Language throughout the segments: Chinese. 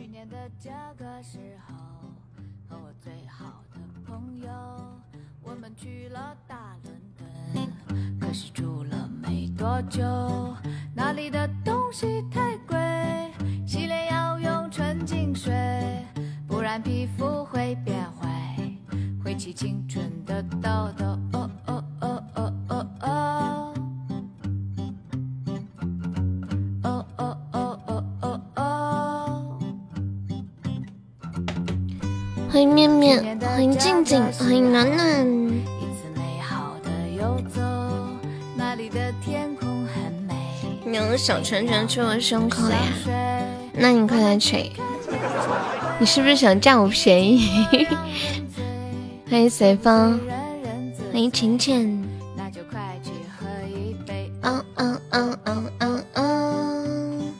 去年的这个时候，和我最好的朋友，我们去了大伦敦，可是住了没多久，那里的东西太贵，洗脸要用纯净水，不然皮肤会。欢迎暖暖。你用小拳拳捶我胸口呀？那你快来捶！你是不是想占我便宜？欢迎随风，欢迎浅浅。嗯嗯嗯嗯嗯嗯。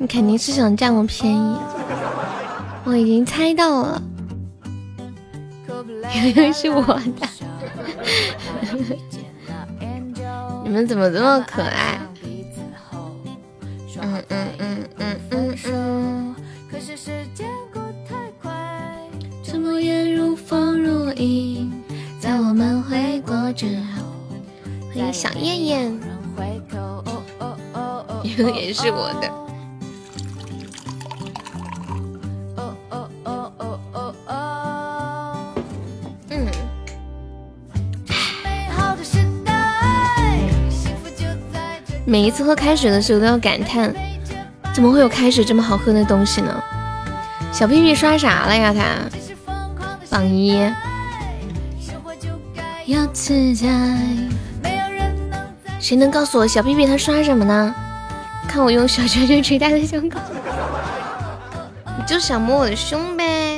你肯定是想占我便宜。我已经猜到了，悠悠是我的。你们怎么这么可爱？嗯嗯嗯嗯嗯嗯。沉默也如风如影，在我们回国之后。欢迎小燕燕，悠悠 也是我的。每一次喝开水的时候都要感叹，怎么会有开水这么好喝的东西呢？小屁屁刷啥了呀？他榜一。要自在谁能告诉我小屁屁他刷什么呢？看我用小拳拳捶他的胸口。你就想摸我的胸呗。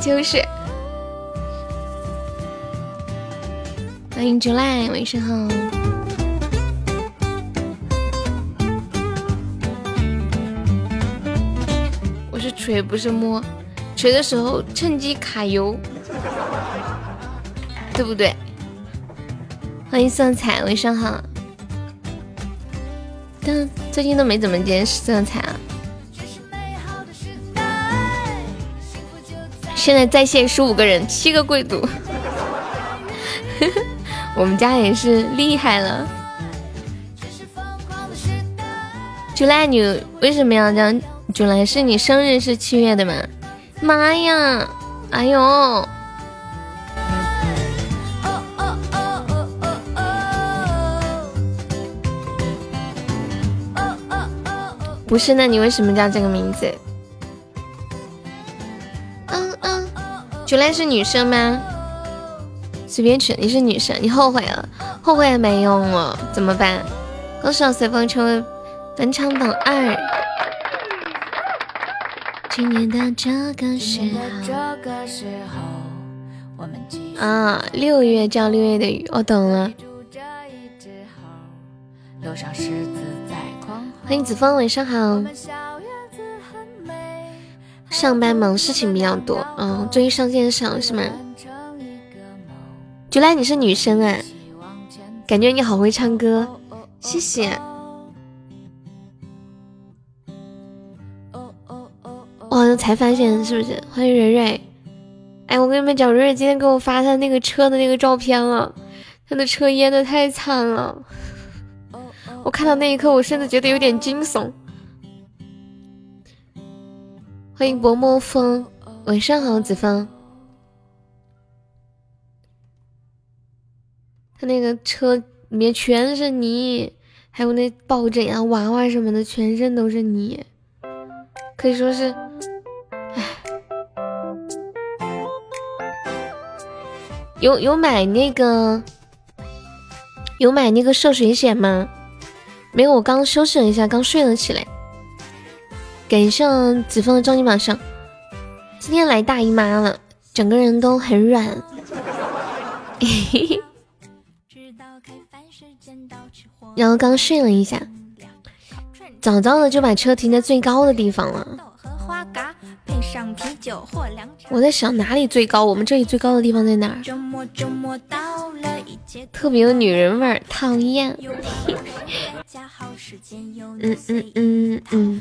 就是，欢迎 July，晚上好。我是锤，不是摸，锤的时候趁机卡油，对不对？欢迎色彩，晚上好。但最近都没怎么见色彩现在在线十五个人，七个贵族，我们家也是厉害了。九来，你为什么要这样？九来是你生日是七月的吗？妈呀！哎呦！不是，那你为什么叫这个名字？是女生吗？随便取，你是女生，你后悔了，后悔也没用了，怎么办？恭喜随风成为本场榜二。今年的这个时候，啊，六月叫六月的雨，我懂了。欢迎子枫，晚上好。上班忙，事情比较多。嗯，最近上线少是吗？原来你是女生啊，感觉你好会唱歌，谢谢。我好像才发现是不是？欢迎蕊蕊。哎，我跟你们讲，蕊蕊今天给我发他那个车的那个照片了，他的车淹的太惨了。我看到那一刻，我甚至觉得有点惊悚。欢迎薄墨风，晚上好，子枫。他那个车里面全是泥，还有那抱枕呀、娃娃什么的，全身都是泥，可以说是，唉。有有买那个，有买那个涉水险吗？没有，我刚休息了一下，刚睡了起来。感谢子枫的超级马上，今天来大姨妈了，整个人都很软。然后刚睡了一下，早早的就把车停在最高的地方了。我在想哪里最高？我们这里最高的地方在哪儿？特别有女人味儿，讨厌。嗯嗯嗯嗯。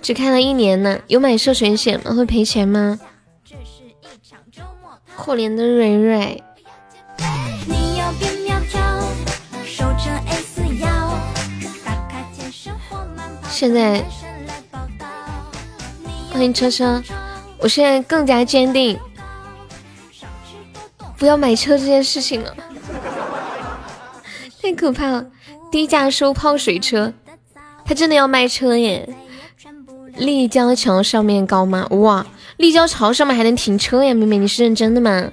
只开了一年呢，有买涉水险吗？会赔钱吗？可怜的蕊蕊。现在，欢迎车车。我现在更加坚定，不要买车这件事情了，太可怕了。低价收泡水车，他真的要卖车耶？立交桥上面高吗？哇，立交桥上面还能停车呀？妹妹，你是认真的吗？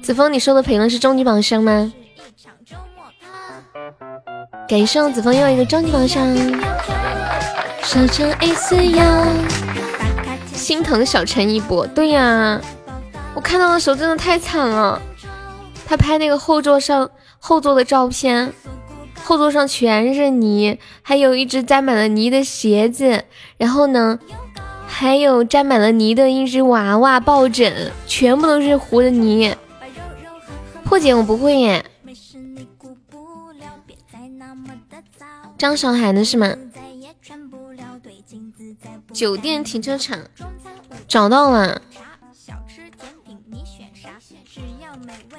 子枫，你收的评论是终极榜上吗？感谢子枫又一个终极宝箱，小陈 A 四幺，心疼小陈一波。对呀，我看到的时候真的太惨了。他拍那个后座上后座的照片，后座上全是泥，还有一只沾满了泥的鞋子，然后呢，还有沾满了泥的一只娃娃抱枕，全部都是糊的泥。破解我不会耶。张韶涵的是吗？酒店停车场找到了，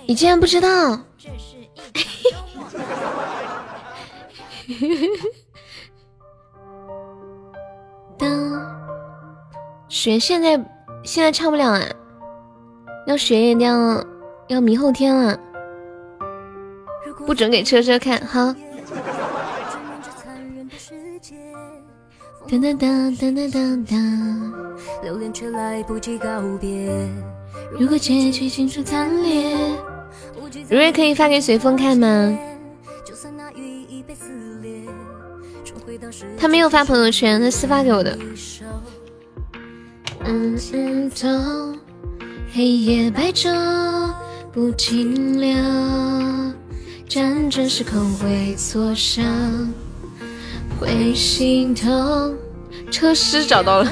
你竟然不知道？当学现在现在唱不了啊，要学一定要要明后天了，不准给车车看哈。哒哒哒哒哒哒哒，留恋却来不及告别。如果结局尽数惨烈，如月可以发给随风看吗？他没有发朋友圈，他私发给我的。嗯嗯，走，黑夜白昼不停留，辗转时空会挫伤。会心疼。车师找到了。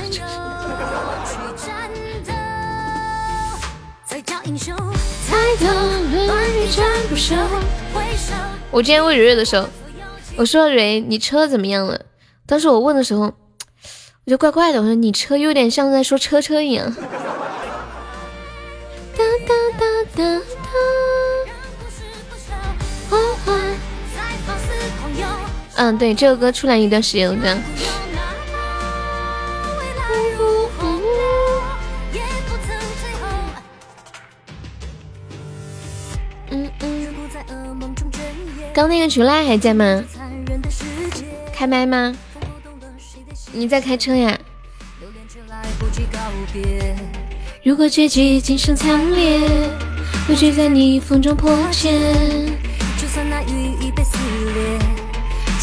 我今天问蕊蕊的时候，我说蕊，你车怎么样了？当时我问的时候，我就怪怪的，我说你车有点像在说车车一样。哒哒哒哒哒。嗯，对，这个歌出来一段时间了，这样。刚那个菊赖还在吗？开麦吗？你在开车呀？如果结局今生惨烈，不惧在逆风中破茧，就算那羽翼被撕裂。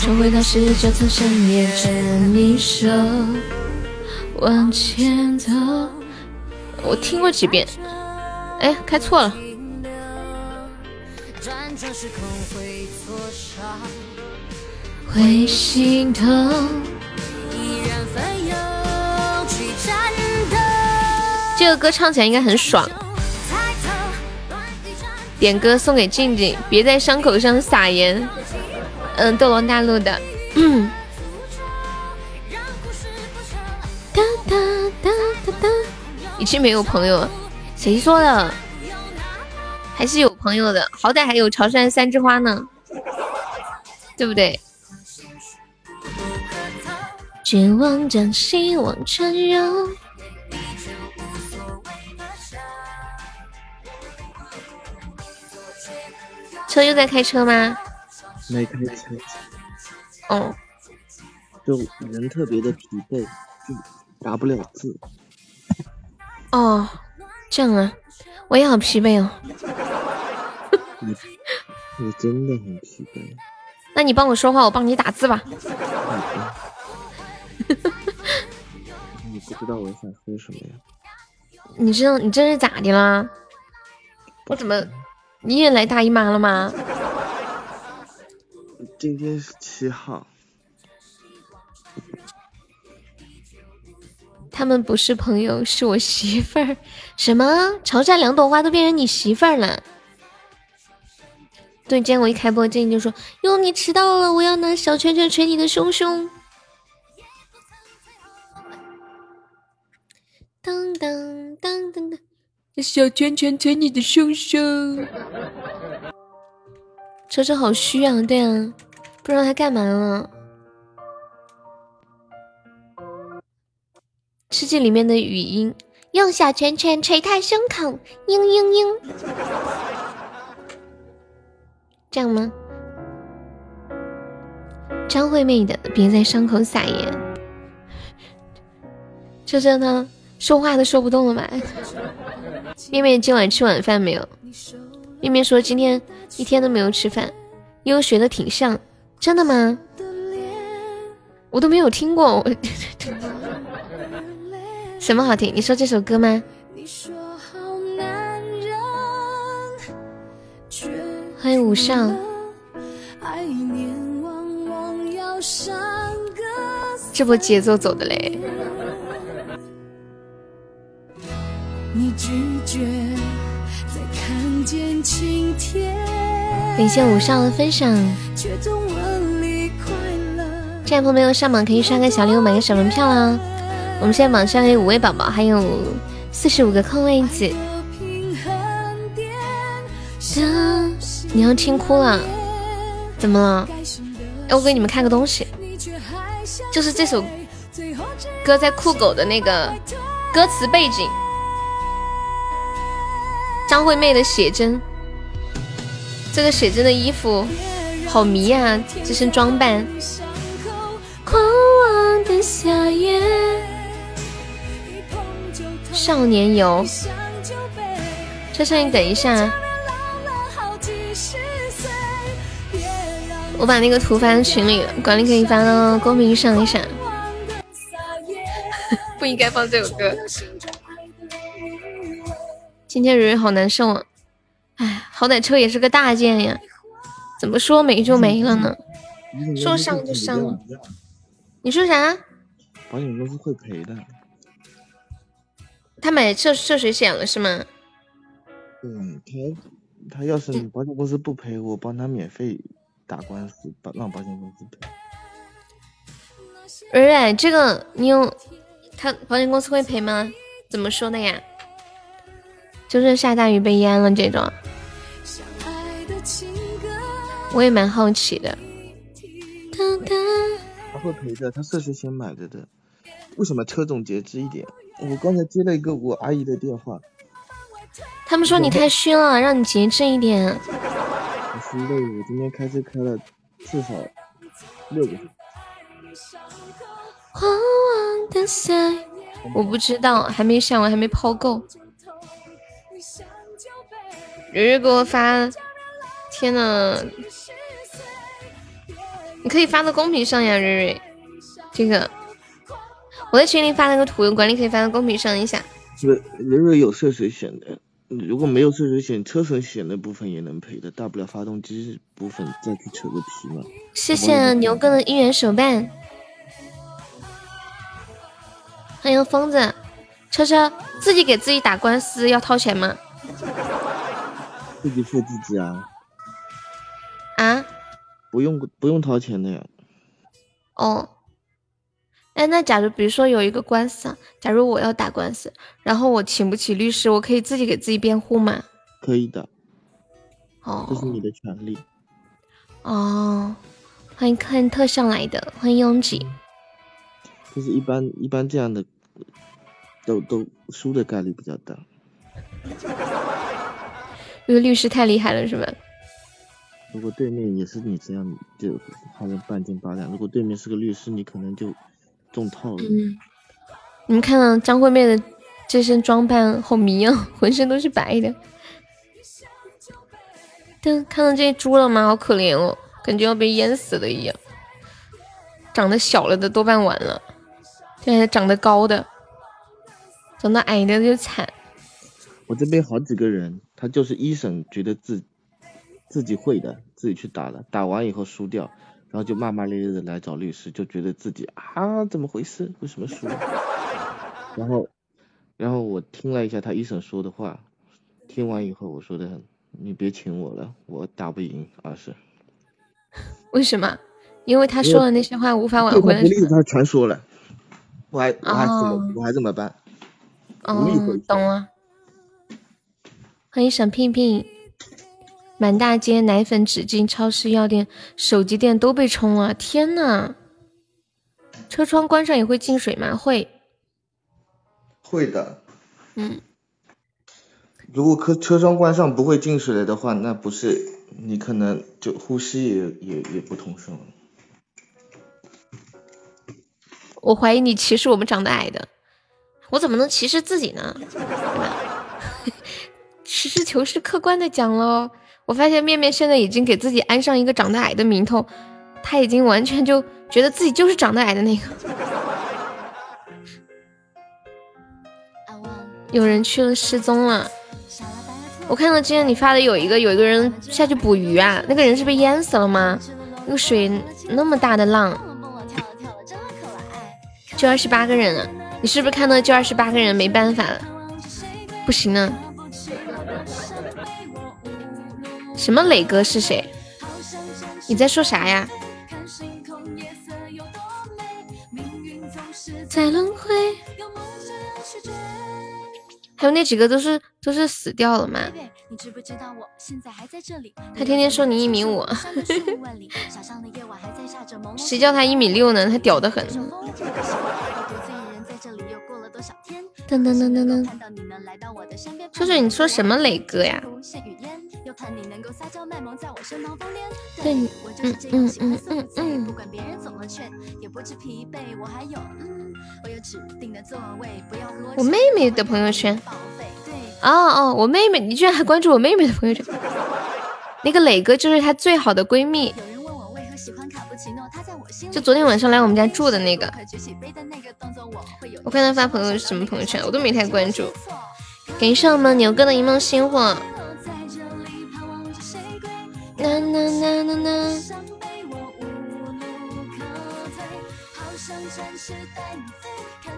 重回到十九层深夜牵你手往前走。我听过几遍，哎，开错了。会心疼。这个歌唱起来应该很爽。点歌送给静静，别在伤口上撒盐。嗯，斗罗大陆的。嗯。哒哒哒哒哒。已经没有朋友了，谁说的？还是有朋友的，好歹还有潮汕三枝花呢，对不对？绝望将希望缠绕。车又在开车吗？没开车，哦，就人特别的疲惫，就打不了字。哦，这样啊，我也好疲惫哦。你你真的很疲惫。那你帮我说话，我帮你打字吧。你不知道我想说什么呀？你知道你这是咋的啦？我怎么你也来大姨妈了吗？今天是七号。他们不是朋友，是我媳妇儿。什么？潮汕两朵花都变成你媳妇儿了？对，今天我一开播，静静就说：“哟，你迟到了，我要拿小拳拳捶你的胸胸。”当当当当当，小拳拳捶你的胸胸。车车好虚啊，对啊，不知道他干嘛了。吃鸡里面的语音，用小拳拳捶他胸口，嘤嘤嘤，这样吗？张惠妹的，别在伤口撒盐。车车呢？说话都说不动了吧？面面今晚吃晚饭没有？面面说今天一天都没有吃饭，因为学的挺像，真的吗？我都没有听过，我 什么好听？你说这首歌吗？欢迎五少，这波节奏走的嘞。感谢五少的分享。这位朋友上榜可以刷个小礼物，买个小门票啦。我们现在榜上有五位宝宝，还有四十五个空位子。你要听哭了？怎么了？哎，我给你们看个东西，就是这首歌在酷狗的那个歌词背景。张惠妹的写真，这个写真的衣服好迷啊！这身装扮。少年游，车车你等一下，我把那个图发到群里了，管理可以发到公屏上一下。不应该放这首歌。今天蕊蕊好难受啊！哎，好歹车也是个大件呀，怎么说没就没了呢？说伤就伤了。你说啥？保险公司会赔的。他买涉涉水险了是吗？嗯，他他要是保险公司不赔，我帮他免费打官司，保让保险公司赔。蕊蕊，这个你有他保险公司会赔吗？怎么说的呀？就是下大雨被淹了这种，我也蛮好奇的。他会赔的，他涉水险买的的。为什么车总节制一点？我刚才接了一个我阿姨的电话，他们说你太虚了，让你节制一点。我是累，我今天开车开了至少六个。我不知道，还没上完，还没抛够。蕊蕊给我发，天呐！你可以发到公屏上呀，蕊蕊。这个我在群里发了个图，管理可以发到公屏上一下。是蕊蕊有涉水选的，如果没有涉水险，车损险的部分也能赔的，大不了发动机部分再去扯个皮嘛。谢谢牛哥的一元手办，欢迎疯子车车，自己给自己打官司要掏钱吗？自己付自己啊！啊？不用不用掏钱的呀。哦。哎，那假如比如说有一个官司啊，假如我要打官司，然后我请不起律师，我可以自己给自己辩护吗？可以的。哦。这是你的权利。哦。欢迎看特效来的，欢迎拥挤。就是一般一般这样的，都都输的概率比较大。因为律师太厉害了，是吧？如果对面也是你这样，就还能半斤八两；如果对面是个律师，你可能就中套了。嗯，你们看到张惠妹的这身装扮好迷啊，浑身都是白的。但看到这猪了吗？好可怜哦，感觉要被淹死了一样。长得小了的多半完了，现在长得高的，长得矮的就惨。我这边好几个人。他就是一审觉得自自己会的，自己去打了，打完以后输掉，然后就骂骂咧咧的来找律师，就觉得自己啊怎么回事？为什么输？然后，然后我听了一下他一审说的话，听完以后我说的很，你别请我了，我打不赢二审。为什么？因为他说的那些话无法挽回他全说了，我还我还怎么我还怎么办？哦，懂了。欢迎沈聘聘。满大街奶粉、纸巾、超市、药店、手机店都被冲了！天呐！车窗关上也会进水吗？会，会的。嗯，如果车车窗关上不会进水了的话，那不是你可能就呼吸也也也不通顺了。我怀疑你歧视我们长得矮的，我怎么能歧视自己呢？实事求是、客观的讲喽。我发现面面现在已经给自己安上一个长得矮的名头，他已经完全就觉得自己就是长得矮的那个。有人去了失踪了，我看到今天你发的有一个有一个人下去捕鱼啊，那个人是被淹死了吗？那个水那么大的浪，就二十八个人了，你是不是看到就二十八个人没办法了？不行了。什么磊哥是谁？你在说啥呀？在轮回。还有那几个都是都是死掉了吗？他天天说你一米五，谁叫他一米六呢？他屌得很。噔噔噔噔噔。秋秋，你说什么磊哥呀？对，嗯嗯嗯嗯嗯。我妹妹的朋友圈。哦哦，我妹妹，你居然还关注我妹妹的朋友圈？那个磊哥就是她最好的闺蜜。就昨天晚上来我们家住的那个。我看他发朋友什么朋友圈，我都没太关注。感谢我们牛哥的一梦星火。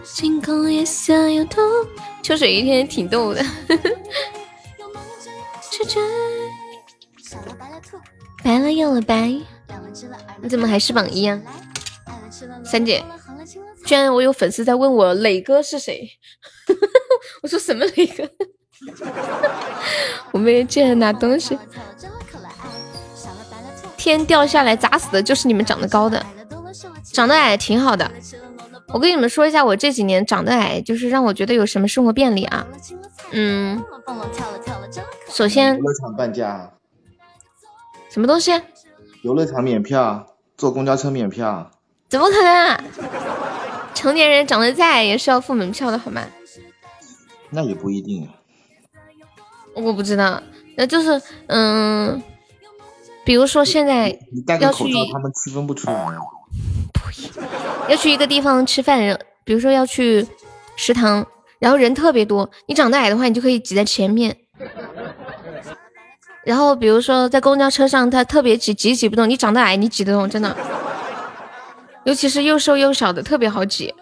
星空夜色有毒。秋水一天挺逗的。白了又了白，你怎么还是榜一啊？三姐，居然我有粉丝在问我磊哥是谁？我说什么磊哥？我没居然拿东西。天掉下来砸死的就是你们长得高的，长得矮挺好的。我跟你们说一下，我这几年长得矮，就是让我觉得有什么生活便利啊？嗯，首先乐场半价，什么东西？游乐场免票，坐公交车免票？怎么可能？成年人长得再矮也是要付门票的，好吗？那也不一定。啊我不知道，那就是嗯。比如说现在要去，他们区分不出来。要去一个地方吃饭，比如说要去食堂，然后人特别多，你长得矮的话，你就可以挤在前面。然后比如说在公交车上，他特别挤，挤挤不动。你长得矮，你挤得动，真的。尤其是又瘦又小的，特别好挤。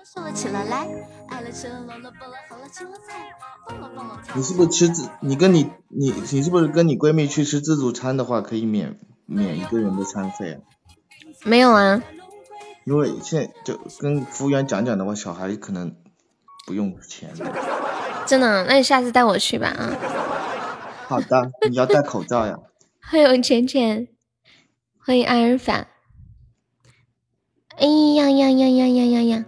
你是不是吃自？你跟你你你是不是跟你闺蜜去吃自助餐的话，可以免免一个人的餐费啊？没有啊。因为现在就跟服务员讲讲的话，小孩可能不用钱。真的？那你下次带我去吧啊。好的，你要戴口罩呀。欢迎浅浅，欢迎阿尔法。哎呀呀呀呀呀呀呀！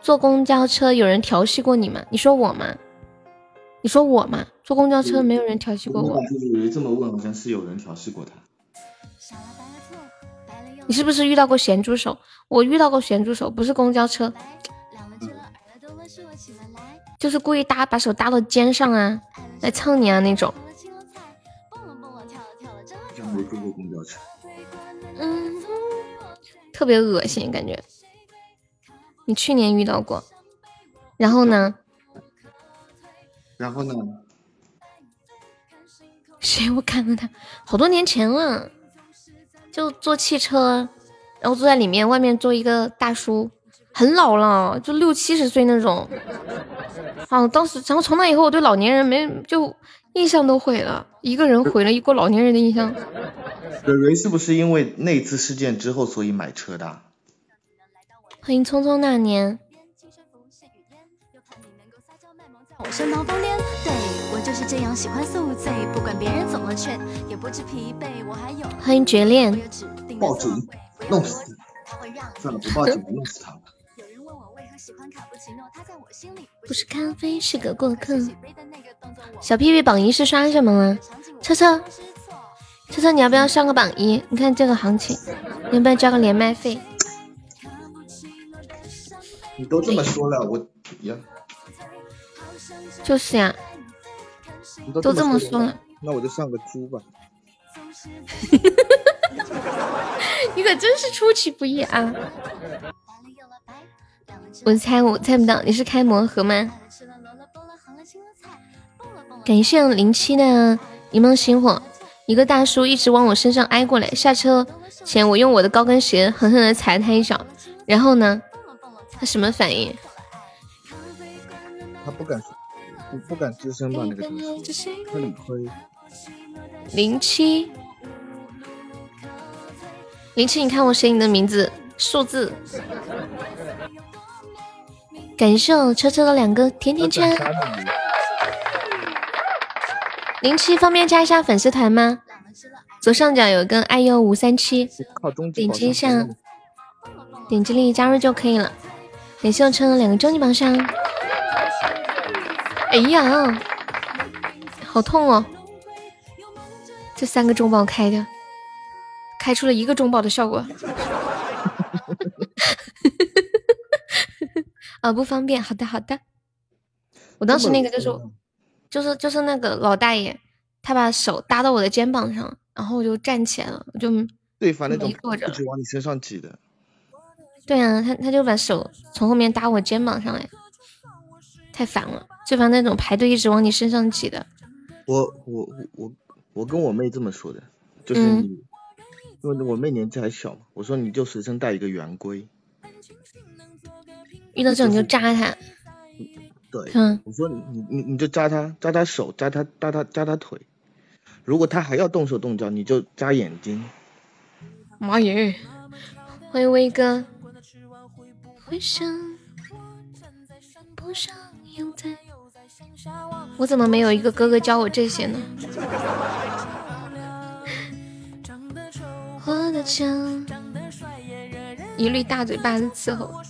坐公交车有人调戏过你吗？你说我吗？你说我吗？坐公交车没有人调戏过我。就是这么问，好像是有人调戏过他。你是不是遇到过咸猪手？我遇到过咸猪手，不是公交车，就是故意搭把手搭到肩上啊，来蹭你啊那种。没坐过公交车。嗯，特别恶心感觉。你去年遇到过，然后呢？然后呢？谁？我看了他好多年前了，就坐汽车，然后坐在里面，外面坐一个大叔，很老了，就六七十岁那种。啊，当时，然后从那以后，我对老年人没就印象都毁了，一个人毁了一个老年人的印象。蕊蕊是不是因为那次事件之后，所以买车的？欢迎匆匆那年。我身旁疯癫，对我就是这样喜欢宿醉，不管别人怎么劝，也不知疲惫。我还有欢迎绝恋，报警弄死他！算了，不报警了，弄死他了。不是咖啡，是个过客。小屁屁榜一是刷什么了？车车，车车，你要不要上个榜一？你看这个行情，你要不要交个连麦费？你都这么说了，我呀。就是呀，都这么说了，那我就上个猪吧。你可真是出其不意啊！我猜我猜不到，你是开魔盒吗？感谢零七的一梦星火，一个大叔一直往我身上挨过来，下车前我用我的高跟鞋狠狠的踩了他一脚，然后呢，他什么反应？他不敢说。不不敢吱声吧，那个东西，他理亏。零七，零七，你看我写你的名字数字。感谢我车车的两个甜甜圈。零七，方便加一下粉丝团吗？左上角有个 iu 五三七，点击一下，点击立即加入就可以了。感谢我车的两个终极榜上。哎呀，好痛哦！这三个中宝开的，开出了一个中宝的效果。啊，不方便。好的，好的。我当时那个就是，就是就是那个老大爷，他把手搭到我的肩膀上，然后我就站起来了，我就对方那种一直往你身上挤的。对啊，他他就把手从后面搭我肩膀上来，太烦了。就烦那种排队一直往你身上挤的。我我我我跟我妹这么说的，就是你，因为我妹年纪还小嘛，我说你就随身带一个圆规，遇到这种就扎他。对，嗯，我说你你你就扎他，扎他手，扎他扎他扎他腿，如果他还要动手动脚，你就扎眼睛。妈耶！欢迎威哥。我怎么没有一个哥哥教我这些呢？一律大嘴巴子伺候，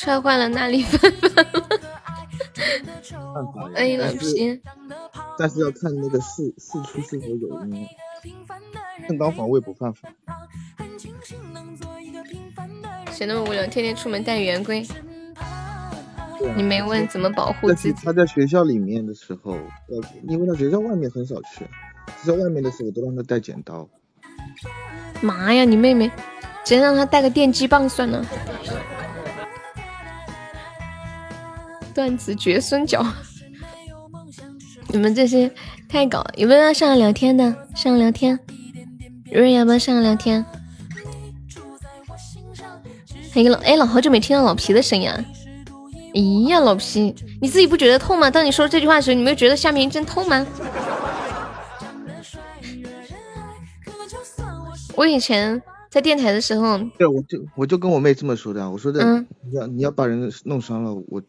踹坏了那里。哎，老皮，但是要看那个事事出是否有因，正当防卫不犯法。谁那么无聊，天天出门带圆规？你没问怎么保护自己？他在学校里面的时候，呃，因为他学校外面很少去，在外面的时候都让他带剪刀。妈呀，你妹妹，直接让他带个电击棒算了。段子绝孙脚，你们这些太搞！有没有要上来聊天的？上来聊天，瑞瑞要不要上来聊天？还有老哎，老好久没听到老皮的声音啊。哎呀，老皮，你自己不觉得痛吗？当你说这句话的时候，你没有觉得下面一阵痛吗？我以前在电台的时候，对，我就我就跟我妹这么说的，我说的，你要你要把人弄伤了，我，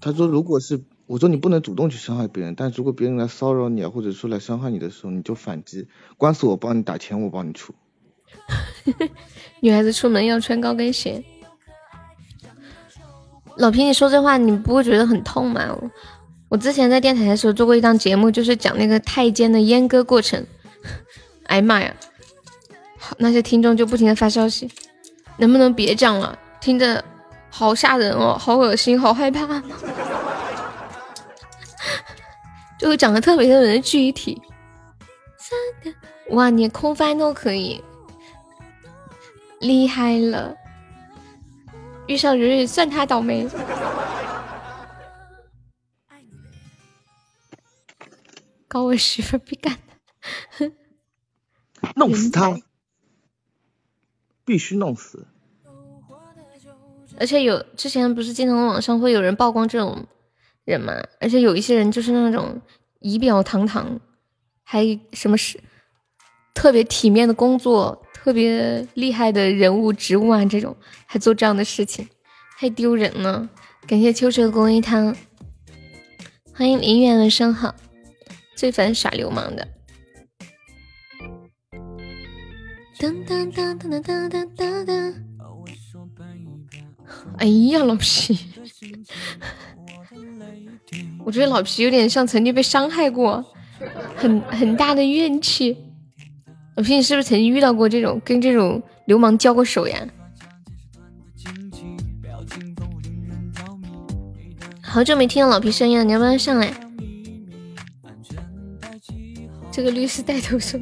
他说如果是我说你不能主动去伤害别人，但如果别人来骚扰你啊，或者说来伤害你的时候，你就反击，官司我帮你打，钱我帮你出。女孩子出门要穿高跟鞋。老皮，你说这话你不会觉得很痛吗？我之前在电台的时候做过一档节目，就是讲那个太监的阉割过程。哎呀妈呀！好，那些听众就不停的发消息，能不能别讲了？听着好吓人哦，好恶心，好害怕。就长得特别特别的具体。哇，连空翻都可以，厉害了！遇上蕊蕊算他倒霉，搞我媳妇必干的弄死他！必须弄死。而且有之前不是经常网上会有人曝光这种人嘛？而且有一些人就是那种仪表堂堂，还什么是特别体面的工作，特别厉害的人物职务啊，这种还做这样的事情，太丢人了。感谢秋水公益汤，欢迎林远，晚上好。最烦耍流氓的。噔噔噔噔噔噔噔噔。哎呀，老皮，我觉得老皮有点像曾经被伤害过，很很大的怨气。老皮，你是不是曾经遇到过这种跟这种流氓交过手呀？好久没听到老皮声音了，你要不要上来？这个律师带头说：“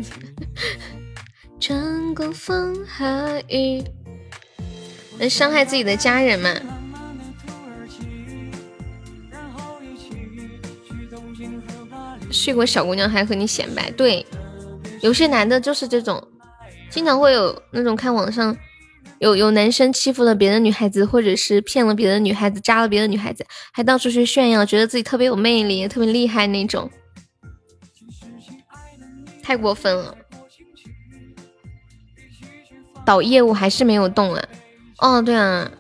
穿过风和雨。”能伤害自己的家人吗？睡过小姑娘还和你显摆？对，有些男的就是这种，经常会有那种看网上有有男生欺负了别的女孩子，或者是骗了别的女孩子，扎了别的女孩子，还到处去炫耀，觉得自己特别有魅力，特别厉害那种。太过分了，导业务还是没有动啊？哦，对啊，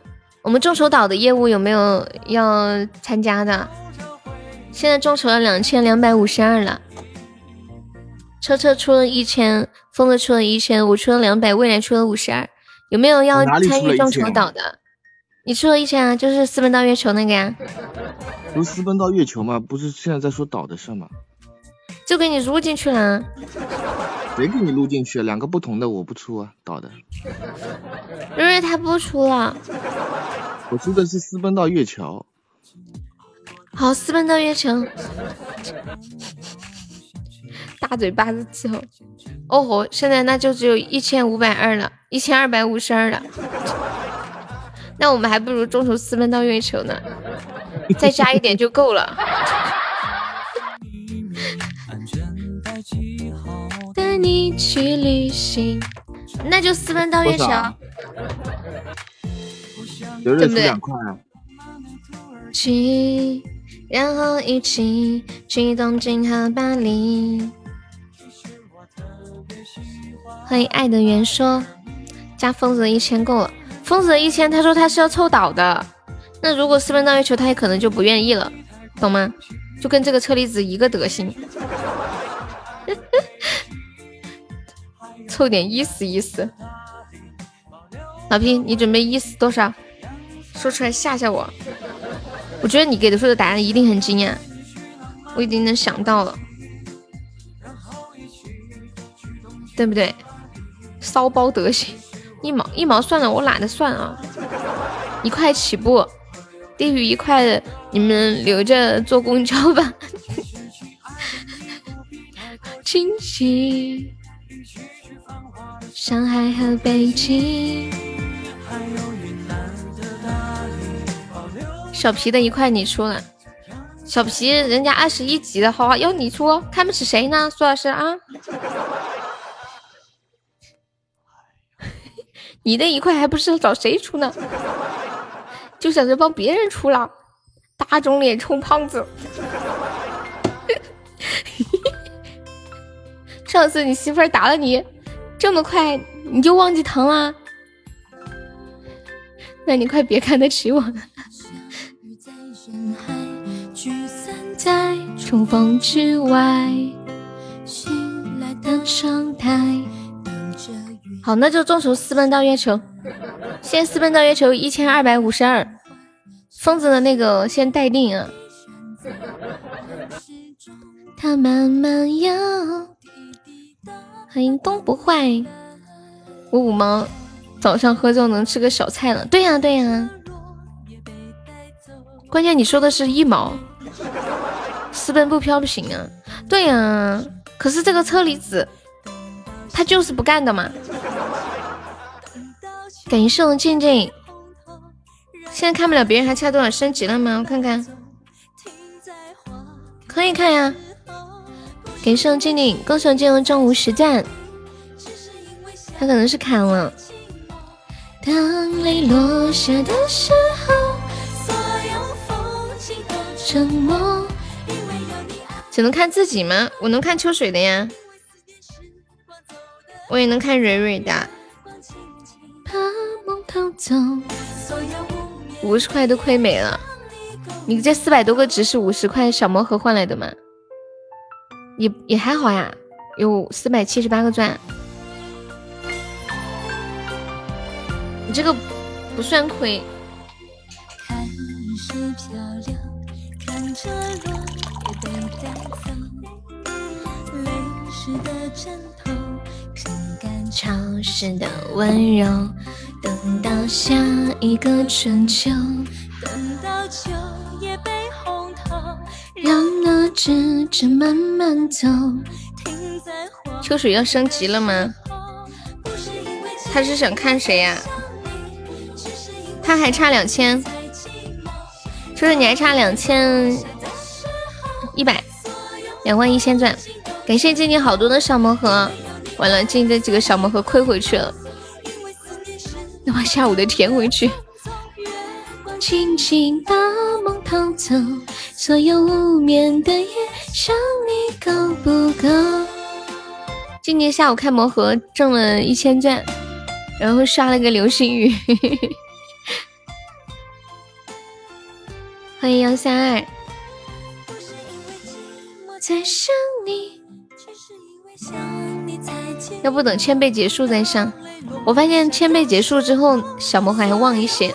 我们众筹岛的业务有没有要参加的？现在众筹了两千两百五十二了，车车出了一千，疯子出了一千，我出了两百，未来出了五十二，有没有要参与众筹岛的？你出了一千啊，就是私奔到月球那个呀？不是私奔到月球吗？不是现在在说岛的事吗？就给你入进去了，谁给你录进去？两个不同的，我不出啊，导的。瑞瑞他不出了，我出的是私奔到月球。好，私奔到月球。大嘴巴子伺候。哦吼，现在那就只有一千五百二了，一千二百五十二了。那我们还不如众筹私奔到月球呢，再加一点就够了。带你去旅行，那就私奔到月球，对不对？去，然后一起去东京和巴黎。欢迎爱的圆说，加疯子的一千够了。疯子的一千，他说他是要凑倒的。那如果私奔到月球，他也可能就不愿意了，懂吗？就跟这个车厘子一个德行。凑点意思意思，老皮，你准备意思多少？说出来吓吓我。我觉得你给的出的答案一定很惊艳，我已经能想到了，对不对？骚包德行，一毛一毛算了，我懒得算啊。一块起步，低于一块的你们留着坐公交吧。惊喜。上海和北京，小皮的一块你出了，小皮人家二十一级的，好要你出，看不起谁呢？苏老师啊，你的一块还不是找谁出呢？就想着帮别人出了，打肿脸充胖子。上次你媳妇儿打了你。这么快你就忘记疼了？那你快别看得起我了。好，那就众筹私奔到月球，先私奔到月球一千二百五十二。疯子的那个先待定啊。他慢慢摇。欢迎东不坏，我五毛早上喝就能吃个小菜了。对呀对呀，关键你说的是一毛，私奔不飘不行啊。对呀，可是这个车厘子他就是不干的嘛。感谢我静静，现在看不了别人还差多少升级了吗？我看看，可以看呀。给上静静，恭喜进入正午实战。他可能是砍了，当泪落下的时候，所有风景都沉默。只能看自己吗？我能看秋水的呀，我也能看蕊蕊的。五十块都亏没了，你这四百多个值是五十块小魔盒换来的吗？也也还好呀，有四百七十八个钻。你这个不算亏。潮湿的温柔，等到下一个春秋，等到秋，让那指针慢慢走。秋水要升级了吗？他是想看谁呀？他还差两千，秋水你还差两千一百，两万一千钻。感谢静静好多的小魔盒。完了，今天这几个小魔盒亏回去了，那把下午的填回去。轻轻把走，所有无眠的夜，想你够不够？今年下午开魔盒挣了一千钻，然后刷了个流星雨。欢迎幺三二。要不等千倍结束再上？我发现千倍结束之后，小魔盒还旺一些。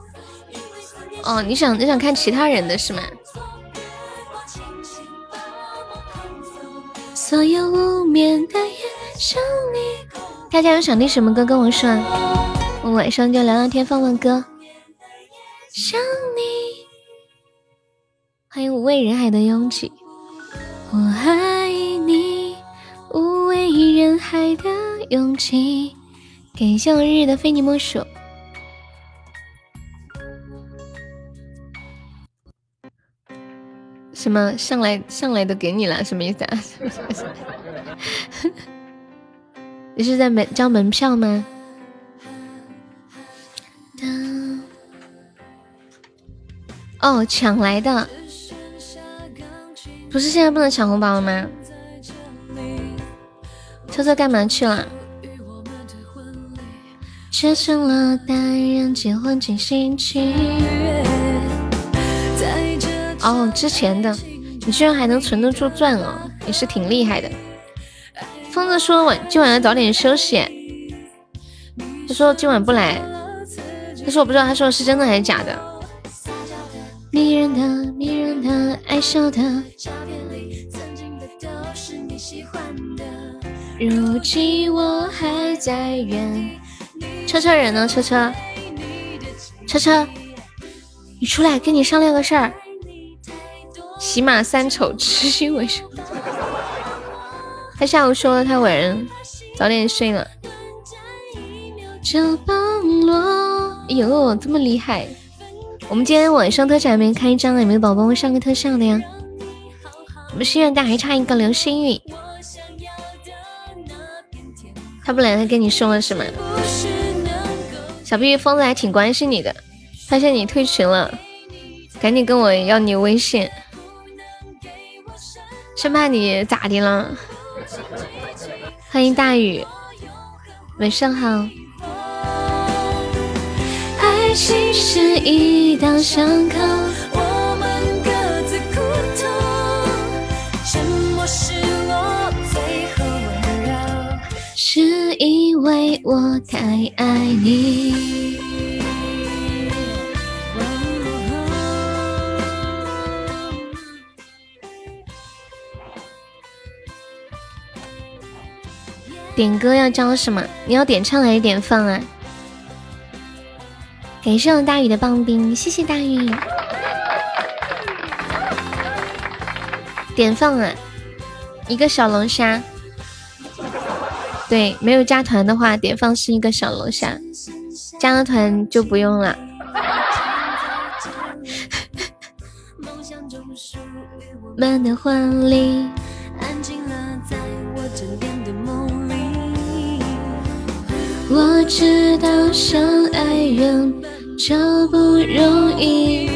哦，你想你想看其他人的是吗？所有无眠的夜，想你。大家有想听什么歌跟我说，我晚上就聊聊天放放歌。想你。欢迎无畏人海的拥挤。我爱你，无畏人海的拥挤。感谢我日日的非你莫属。什么上来上来的给你了？什么意思啊？你是在门交门票吗？哦，抢来的。不是现在不能抢红包了吗？车车干嘛去了？却成了单人结婚进行曲。哦，之前的，你居然还能存得住钻哦，也是挺厉害的。疯子说晚今晚要早点休息，他说今晚不来，他说我不知道他说的是真的还是假的。迷人的，迷人的，爱笑的。如今我还在远。车车人呢？车车，车车，你出来，跟你商量个事儿。喜马三丑，痴心为什么？他下午说了他晚上早点睡了。哎呦，这么厉害！我们今天晚上特产没开张有没有宝宝会上个特效的呀？我们心愿单还差一个流星雨。他不来，他跟你说了是吗？小屁屁疯子还挺关心你的，发现你退群了，赶紧跟我要你微信，生怕你咋的了。欢迎大雨，晚上好。爱情是一道伤口。是因为我太爱你。点歌要教什么？你要点唱还是点放啊？感谢我大宇的棒冰，谢谢大宇。点放啊，一个小龙虾。对，没有加团的话，点放是一个小龙虾；加了团就不用了。满的婚礼。我知道相爱人就不容易。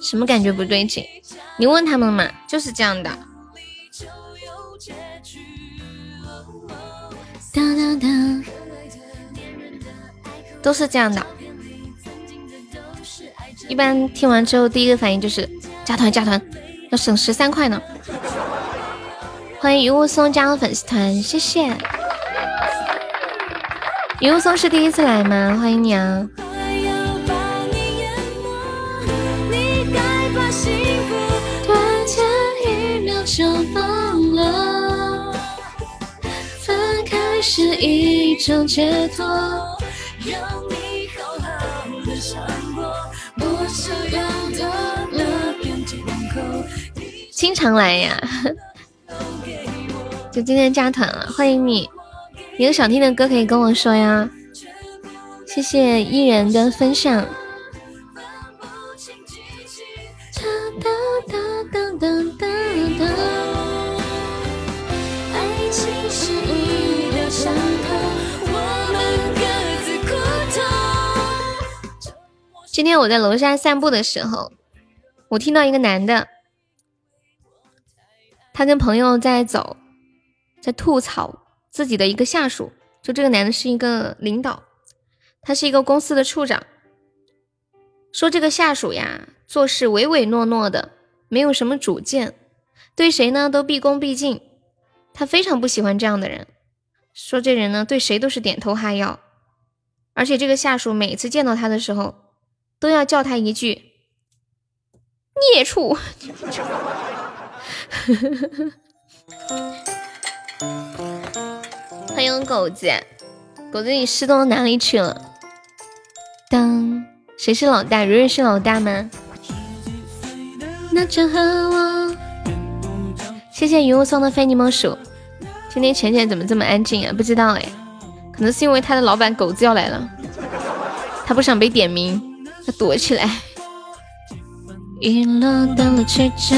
什么感觉不对劲？你问他们嘛，就是这样的。当当当，都是这样的。一般听完之后，第一个反应就是加团加团，要省十三块呢。欢迎云雾松加入粉丝团，谢谢。云雾松是第一次来吗？欢迎你啊！分开是一种解脱。让你好好的想过，不想要的那经常来呀，就今天加团了，欢迎你。有想听的歌可以跟我说呀，谢谢艺人的分享。今天我在楼下散步的时候，我听到一个男的，他跟朋友在走，在吐槽。自己的一个下属，就这个男的是一个领导，他是一个公司的处长，说这个下属呀做事唯唯诺诺的，没有什么主见，对谁呢都毕恭毕敬，他非常不喜欢这样的人，说这人呢对谁都是点头哈腰，而且这个下属每次见到他的时候，都要叫他一句孽畜。迎狗子，狗子你失踪到哪里去了？当谁是老大？蕊蕊是老大吗？那就和我。谢谢云雾送的非你莫属。今天浅浅怎么这么安静啊？不知道哎，可能是因为他的老板狗子要来了，他不想被点名，他躲起来。遗落到了曲折。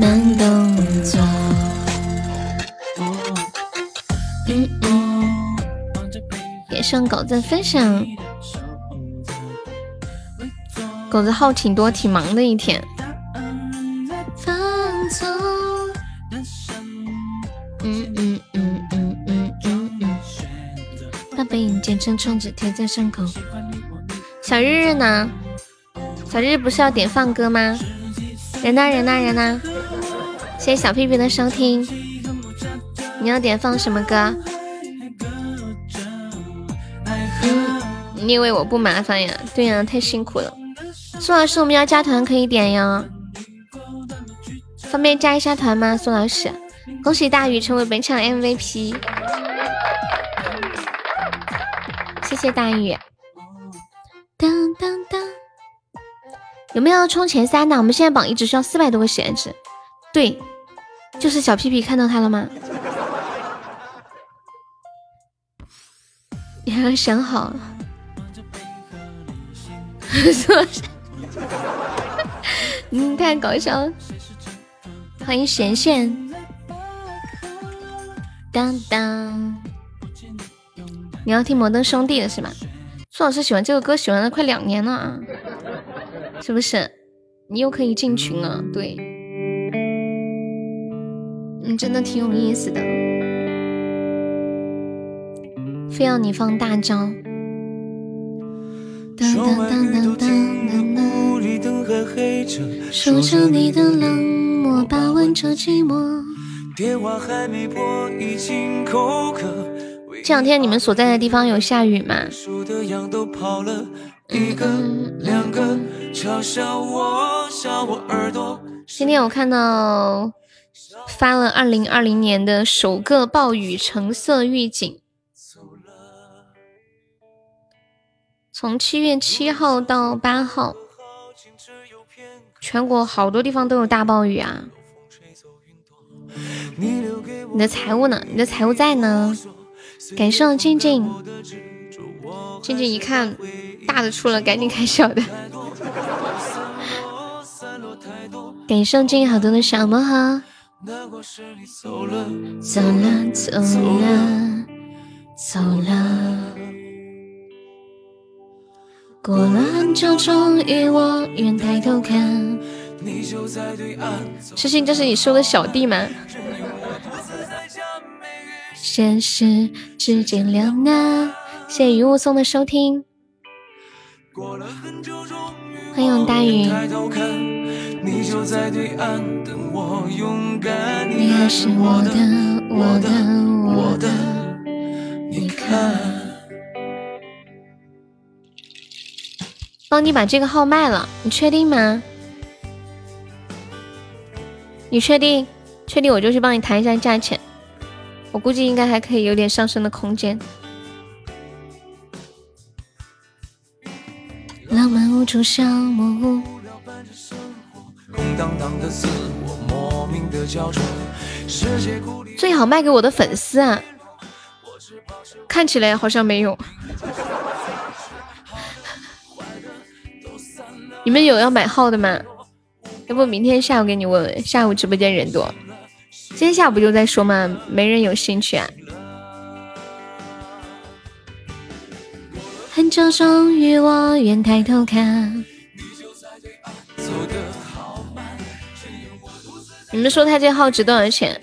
慢动作。嗯嗯，也送狗子分享。狗子号挺多，挺忙的一天。放纵。嗯嗯嗯嗯嗯嗯嗯。把背影剪成虫子贴在伤口。小日日呢？小日日不是要点放歌吗？人呢？人呢？人呢？谢谢小屁屁的收听，你要点放什么歌？嗯，你以为我不麻烦呀？对呀，太辛苦了。苏老师，我们要加团可以点呀，方便加一下团吗？苏老师，恭喜大宇成为本场 MVP，谢谢大宇。当当当，有没有冲前三的？我们现在榜一只需要四百多个血值。对。就是小屁屁看到他了吗？你还要想好，说啥？嗯，太搞笑了。欢迎贤贤，当当。你要听摩登兄弟的是吗？苏老师喜欢这个歌，喜欢了快两年了啊，是不是？你又可以进群了，对。嗯，真的挺有意思的，非要你放大招。当当当当当当。数着你的冷漠，把玩着寂寞。电话还没拨，已经口渴。这两天你们所在的地方有下雨吗？今天我看到发了二零二零年的首个暴雨橙色预警，从七月七号到八号，全国好多地方都有大暴雨啊！你的财务呢？你的财务在呢？感谢静静，静静一看大的出了，赶紧开小的。感谢静静好多的小魔盒。走了走了走了，走了过了很久，终于我愿抬头看。痴心，这是你收的小弟吗？现实之间两难。谢谢雨雾送的收听，欢迎大雨。你就在对岸等我勇敢。你还是我的，我的，我的。你看，帮你把这个号卖了，你确定吗？你确定？确定我就去帮你谈一下价钱。我估计应该还可以有点上升的空间。浪漫无处消磨。最好卖给我的粉丝啊！看起来好像没有。你们有要买号的吗？要不明天下午给你问问，下午直播间人多。今天下午不就在说吗？没人有兴趣啊。很久终于我愿抬头看。你们说他这号值多少钱？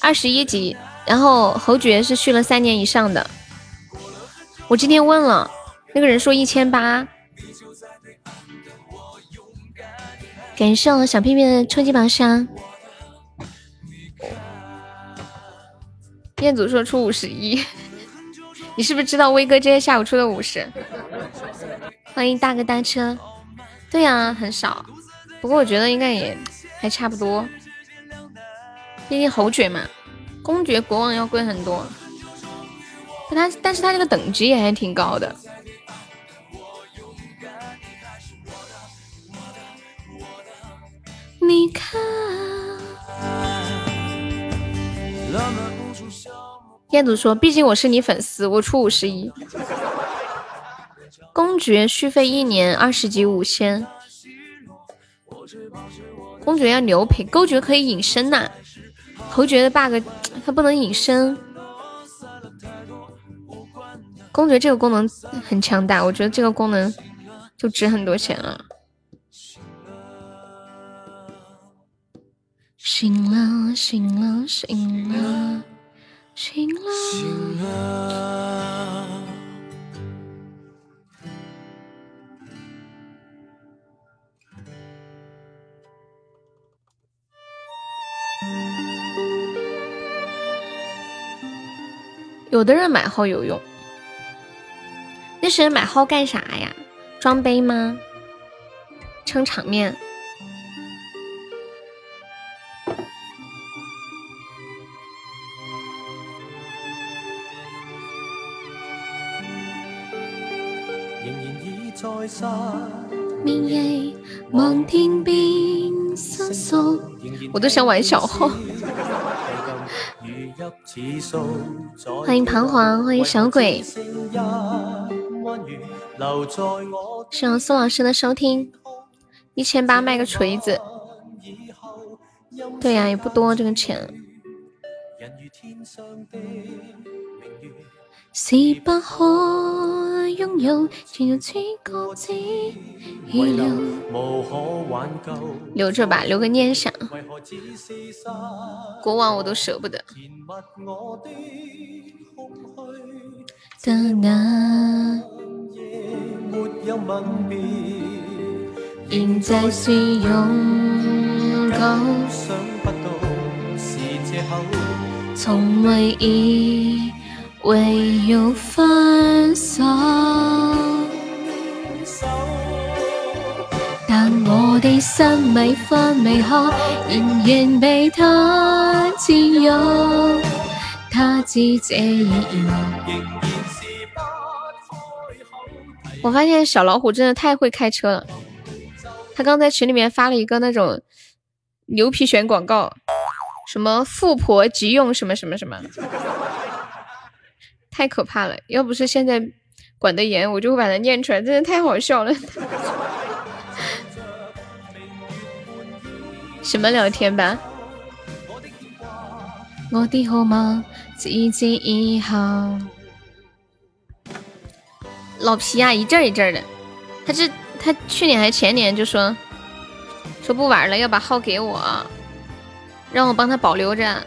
二十一级，然后侯爵是续了三年以上的。我今天问了，那个人说一千八。感谢我小屁屁的初级宝箱。彦祖说出五十一，你是不是知道威哥今天下午出的五十？欢迎大哥搭车，对呀，很少，不过我觉得应该也还差不多，毕竟侯爵嘛，公爵、国王要贵很多，但他但是他这个等级也还挺高的。你看。燕子说：“毕竟我是你粉丝，我出五十一。公爵续费一年二十级五千，公爵要牛皮，公爵可以隐身呐。侯爵的 bug，他不能隐身。公爵这个功能很强大，我觉得这个功能就值很多钱了。醒了，醒了，醒了。”醒了。有的人买号有用，那些人买号干啥呀？装杯吗？撑场面？我都想玩小号。欢迎彷徨，欢迎小鬼。谢谢苏老师的收听，一千八卖个锤子。对呀，也不多这个钱。是不可拥有，全由自觉自遗留。留着吧，留个念想。国王我都舍不得。的那现在是永久，从未意。唯有分手。但我的心未分未开，仍然被他占有。他知这意我发现小老虎真的太会开车了。他刚在群里面发了一个那种牛皮癣广告，什么富婆急用什么什么什么，太可怕了。要不是现在管得严，我就会把它念出来，真的太好笑了。什么聊天吧？我的号码自知以后，老皮啊，一阵一阵的，他这。他去年还是前年就说说不玩了，要把号给我，让我帮他保留着。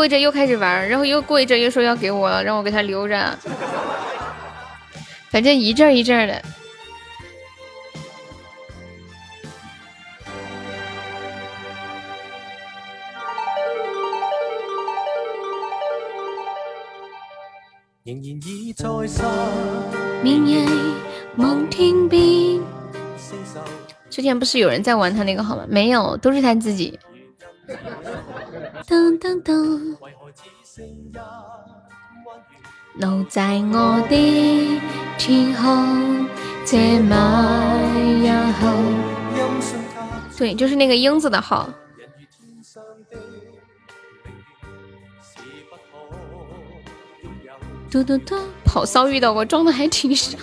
过一阵又开始玩，然后又过一阵又说要给我，让我给他留着。反正一阵一阵的。仍然已在梦天边。之前不是有人在玩他那个号吗？没有，都是他自己。噔噔噔。留在我的天空，这晚也好。对，就是那个英子的号。嘟嘟嘟，跑骚遇到过，装的还挺傻。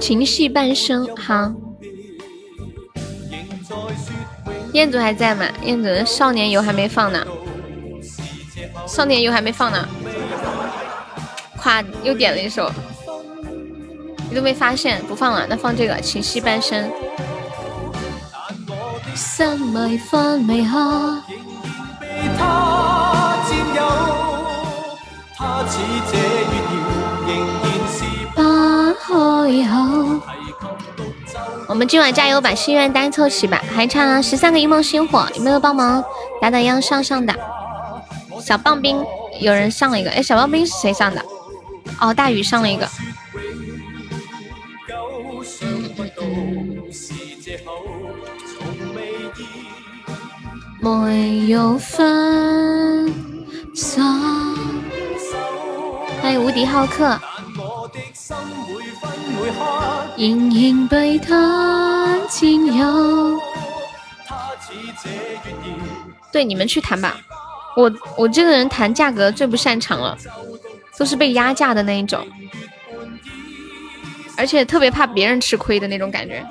情系半生，好。彦祖还在吗？彦祖的少年游还没放呢，少年游还没放呢。夸又点了一首，你都没发现，不放了，那放这个情系半生。心未分未合，我们今晚加油，把心愿单凑齐吧！还差十三个一梦星火，有没有帮忙打打样上上的？小棒冰有人上了一个，哎，小棒冰是谁上的？哦，大宇上了一个。没有分手。欢迎无敌浩克。仍然被他占有。对，你们去谈吧。我我这个人谈价格最不擅长了，都是被压价的那一种，而且特别怕别人吃亏的那种感觉。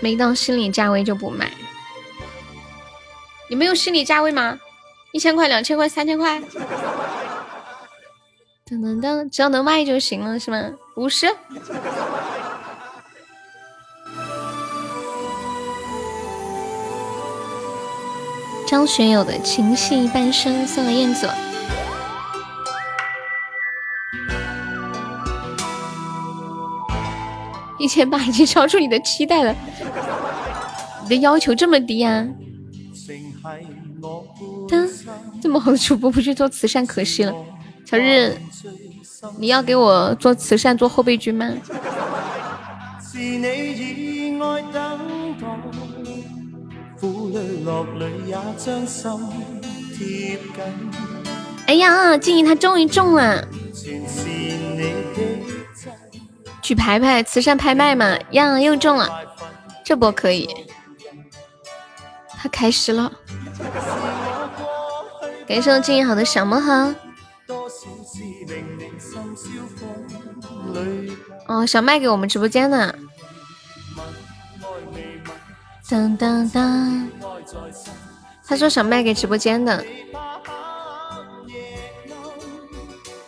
没到心理价位就不买。你没有心理价位吗？一千块、两千块、三千块？等等等，只要能卖就行了，是吗？五十。张学友的情系半生送给燕子。一千八已经超出你的期待了，你的要求这么低啊？这么好的主播不去做慈善可惜了。小日，你要给我做慈善做后备军吗？哎呀，静怡他终于中了。举牌牌，慈善拍卖嘛，呀，又中了，这波可以。他开始了，感谢我静怡好的小魔盒。哦，小麦给我们直播间的。当当当，他说想卖给直播间的，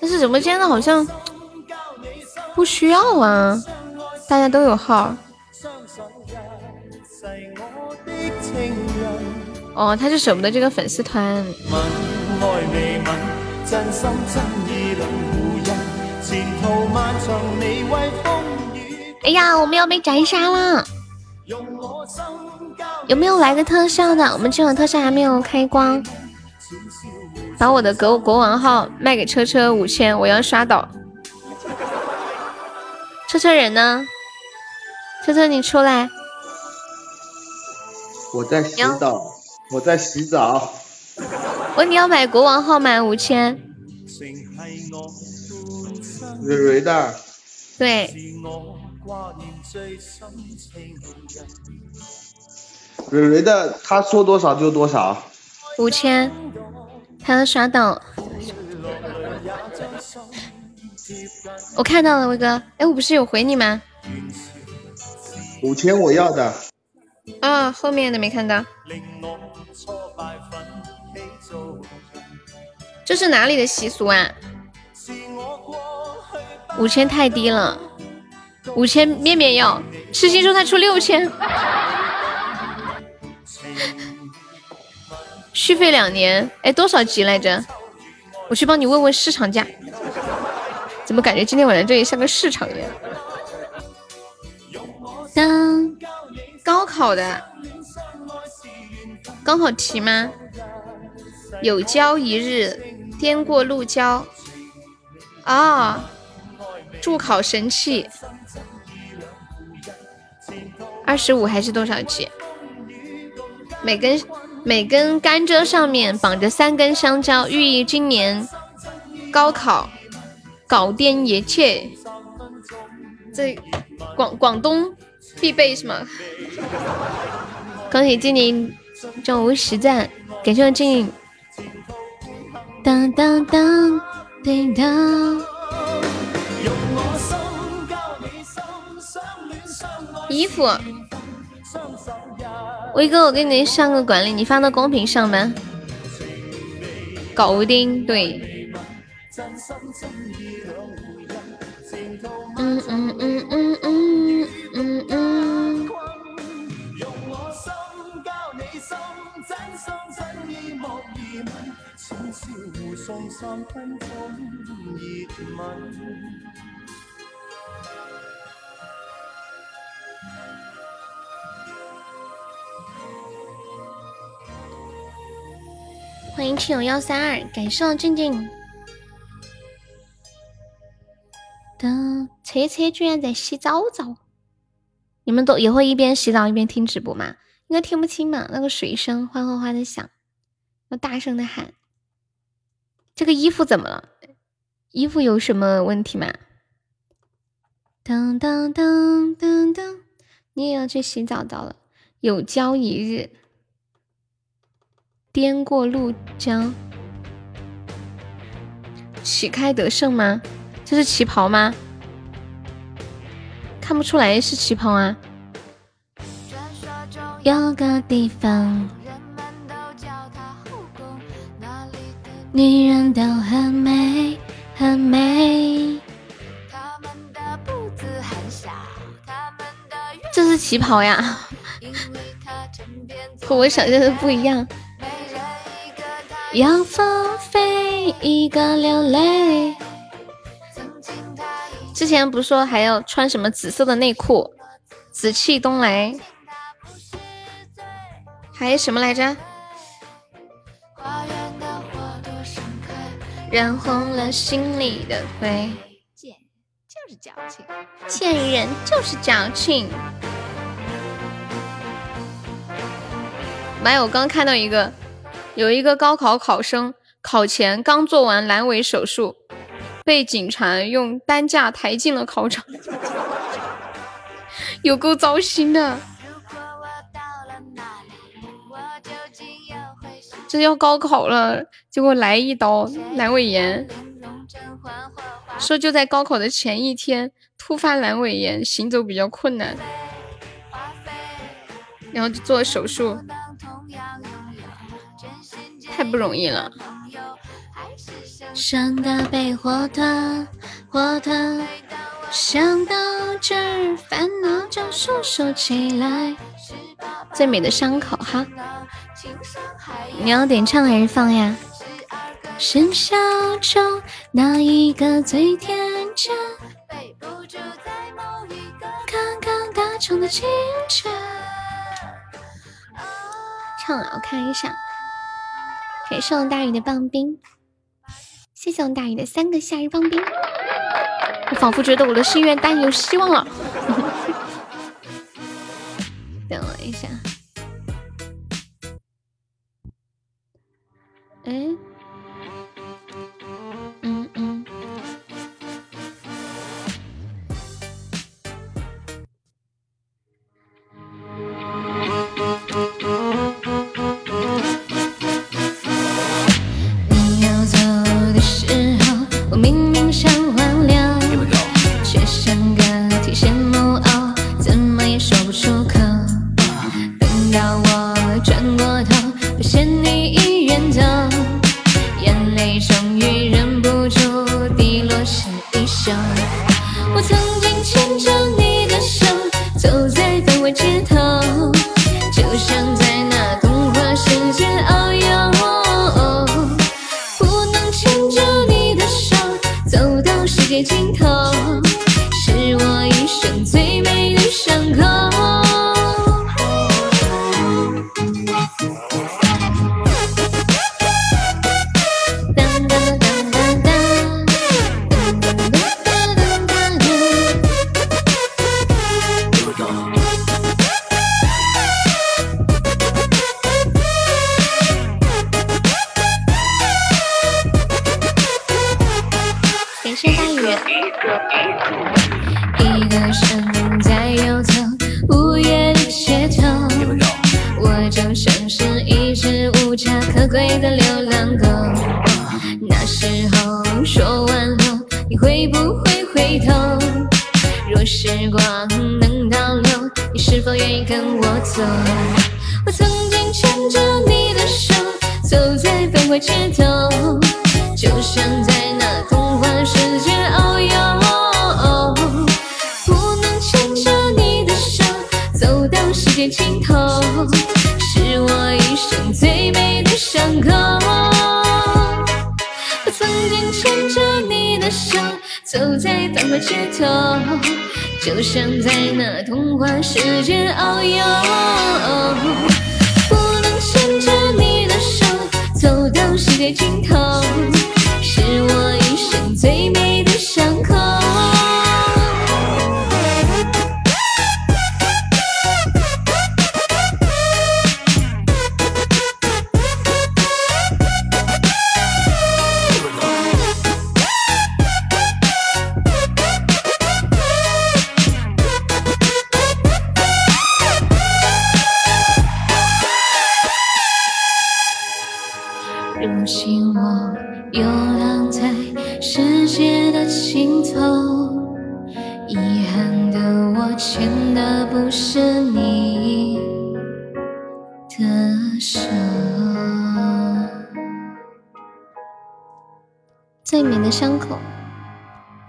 但是直播间的好像。不需要啊，大家都有号。哦，他是舍不得这个粉丝团。哎呀，我们要被斩杀了！有没有来个特效的？我们今晚特效还没有开光。把我的国国王号卖给车车五千，我要刷到。车车人呢？车车你出来。我在洗澡，我在洗澡。我你要买国王号满五千。蕊蕊的。对。蕊蕊的，他说多少就多少。五千。他要刷到，我看到了，威哥。哎，我不是有回你吗？五千我要的。啊，后面的没看到。这是哪里的习俗啊？五千太低了，五千面面要。痴心说他出六千。续费两年，哎，多少级来着？我去帮你问问市场价。怎么感觉今天晚上这里像个市场一样？当高考的高考题吗？有交一日，颠过路交。啊，助考神器。二十五还是多少级？每根。每根甘蔗上面绑着三根香蕉，寓意今年高考搞掂一切。这广广东必备是吗？恭喜精灵中午实战，感谢精灵。当当当叮当。衣服。威哥，我给你上个管理，你发到公屏上呗。搞定，对。嗯嗯嗯嗯嗯。欢迎七友幺三二，感谢静静。的车车居然在洗澡澡，你们都也会一边洗澡一边听直播吗？应该听不清嘛，那个水声哗哗哗的响，要大声的喊。这个衣服怎么了？衣服有什么问题吗？当当当当当，你也要去洗澡澡了？有朝一日。颠过路江，旗开得胜吗？这是旗袍吗？看不出来是旗袍啊。有个地方，女人都很美，很美。这是旗袍呀，和 我想象的不一样。要放飞一个流泪。之前不是说还要穿什么紫色的内裤？紫气东来。还什么来着？染红了心里的灰。贱就是矫情，贱人就是矫情。妈呀！我刚看到一个。有一个高考考生考前刚做完阑尾手术，被警察用担架抬进了考场，有够糟心的。这要高考了，结果来一刀阑尾炎，说就在高考的前一天突发阑尾炎，行走比较困难，然后就做了手术。太不容易了。伤的被火炭，火炭。想到这儿，烦恼就收收起来。最美的伤口哈。你要点唱还是放呀？生肖中哪一个最天真？刚刚打从的清晨。唱了，我看一下。感谢我大雨的棒冰，谢谢我大雨的三个夏日棒冰。我仿佛觉得我的心愿单有希望了。等我一下。哎。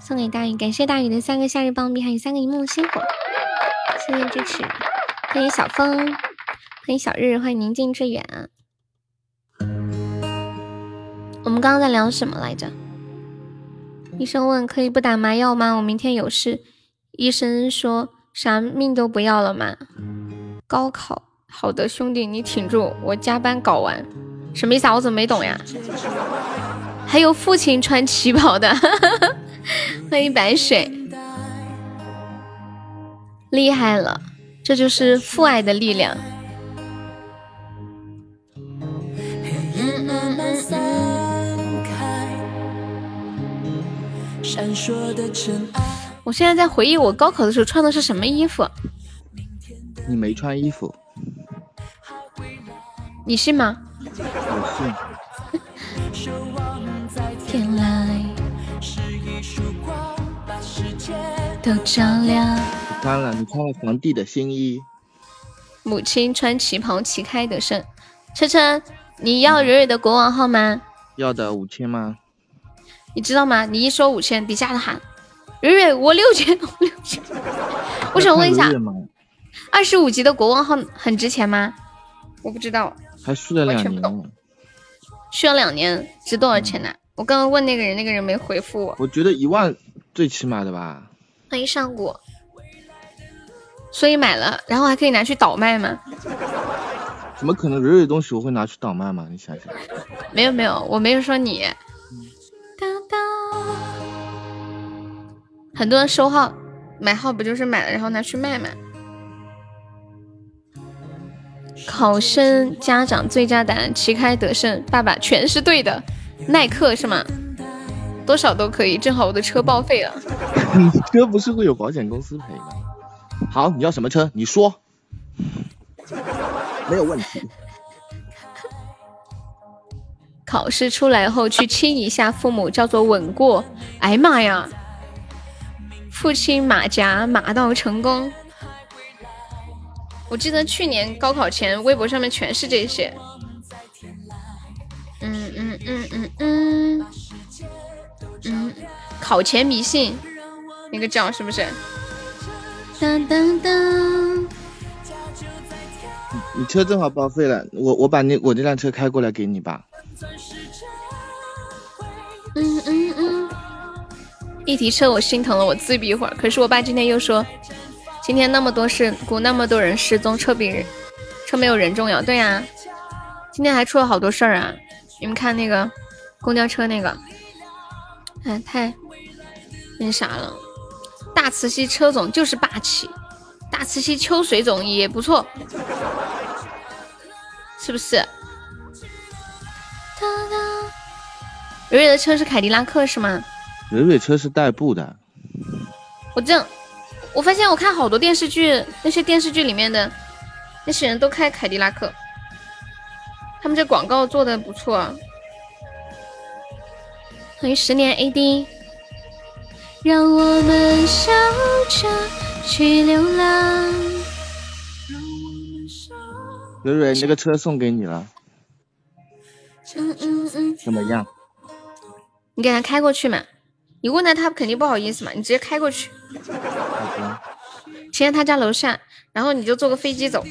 送给大雨感谢大宇的三个夏日棒冰，还有三个一梦星火，谢谢支持，欢迎小风，欢迎小日，欢迎宁静致远。我们刚刚在聊什么来着？医生问可以不打麻药吗？我明天有事。医生说啥命都不要了吗？高考好的兄弟你挺住，我加班搞完。什么意思啊？我怎么没懂呀？还有父亲穿旗袍的。欢迎白水，厉害了，这就是父爱的力量。我现在在回忆我高考的时候穿的是什么衣服。你没穿衣服，你信吗？我信。都照亮。穿了，你穿了皇帝的新衣。母亲穿旗袍，旗开得胜。车车，你要蕊蕊的国王号吗？要的，五千吗？你知道吗？你一说五千，底下的喊蕊蕊，我六千，六千。我想问一下，二十五级的国王号很值钱吗？我不知道。还续了两年。续了两年，值多少钱呢？我刚刚问那个人，那个人没回复我。我觉得一万最起码的吧。欢迎上古。所以买了，然后还可以拿去倒卖吗？怎么可能？蕊蕊东西我会拿去倒卖吗？你想想。没有没有，我没有说你。很多人收号买号不就是买了然后拿去卖吗？考生家长最佳答案：旗开得胜，爸爸全是对的。耐克是吗？多少都可以，正好我的车报废了。你车不是会有保险公司赔吗？好，你要什么车？你说，没有问题。考试出来后去亲一下父母，叫做吻过。哎呀妈呀！父亲马甲马到成功。我记得去年高考前，微博上面全是这些。嗯嗯嗯嗯，考前迷信，那个叫是不是？当当当。你车正好报废了，我我把那我这辆车开过来给你吧。嗯嗯嗯，一提车我心疼了，我自闭一会儿。可是我爸今天又说，今天那么多事故，那么多人失踪，车比人车没有人重要。对呀，今天还出了好多事儿啊！你们看那个公交车那个，哎，太那啥了。大慈溪车总就是霸气，大慈溪秋水总也不错，是不是？蕊蕊的车是凯迪拉克是吗？蕊蕊车是代步的。我这样，我发现我看好多电视剧，那些电视剧里面的那些人都开凯迪拉克，他们这广告做的不错。欢迎十年 AD，让我们笑着去流浪。蕊蕊，那个车送给你了。嗯嗯嗯。怎么样？你给他开过去嘛？你问他，他肯定不好意思嘛。你直接开过去，骑在他家楼下，然后你就坐个飞机走。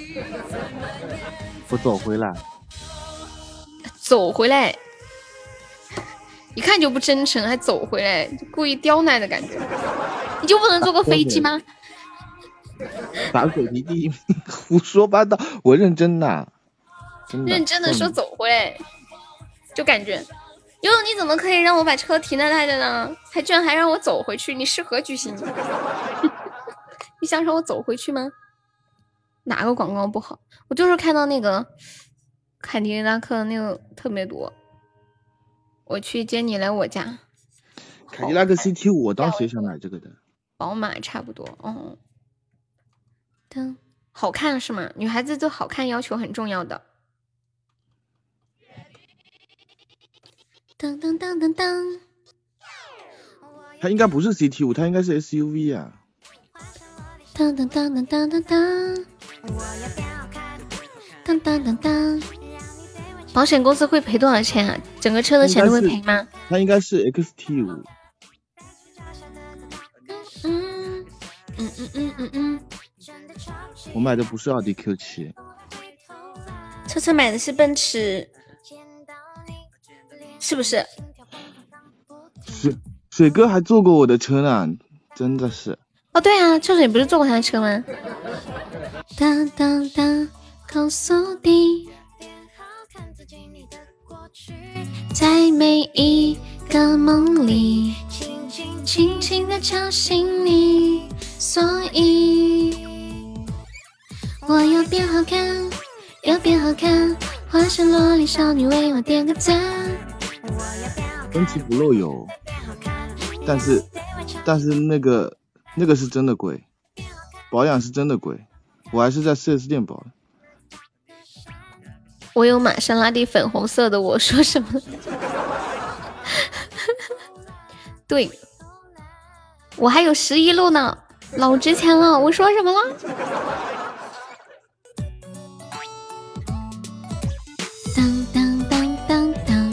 我走回来。走回来，一看就不真诚，还走回来，故意刁难的感觉。你就不能坐个飞机吗？打狗皮地，胡说八道！我认真的，认真的说走回来，就感觉。悠悠，你怎么可以让我把车停在那的呢？还居然还让我走回去，你是何居心？你想让我走回去吗？哪个广告不好？我就是看到那个凯迪拉克那个特别多。我去接你来我家。凯迪拉克 CT 五，我当时也想买这个的。宝马差不多，嗯。灯好看是吗？女孩子对好看要求很重要的。当当当当当，它应该不是 CT 五，它应该是 SUV 啊。当当当当当当当，当当当当。保险公司会赔多少钱啊？整个车的钱都会赔吗？它应该是 XT 五。嗯嗯嗯嗯嗯嗯。我买的不是奥迪 Q 七。车车买的是奔驰。是不是？水水哥还坐过我的车呢，真的是。哦，对啊，秋水不是坐过他的车吗？当当当，告诉你，在每一个梦里，轻轻的敲醒你，所以我要变好看，要变好看，化身萝莉少女为我点个赞。分期不漏油，但是但是那个那个是真的贵，保养是真的贵，我还是在四 S 店保的。我有玛莎拉蒂粉红色的，我说什么？对，我还有十一路呢，老值钱了，我说什么了？当当当当当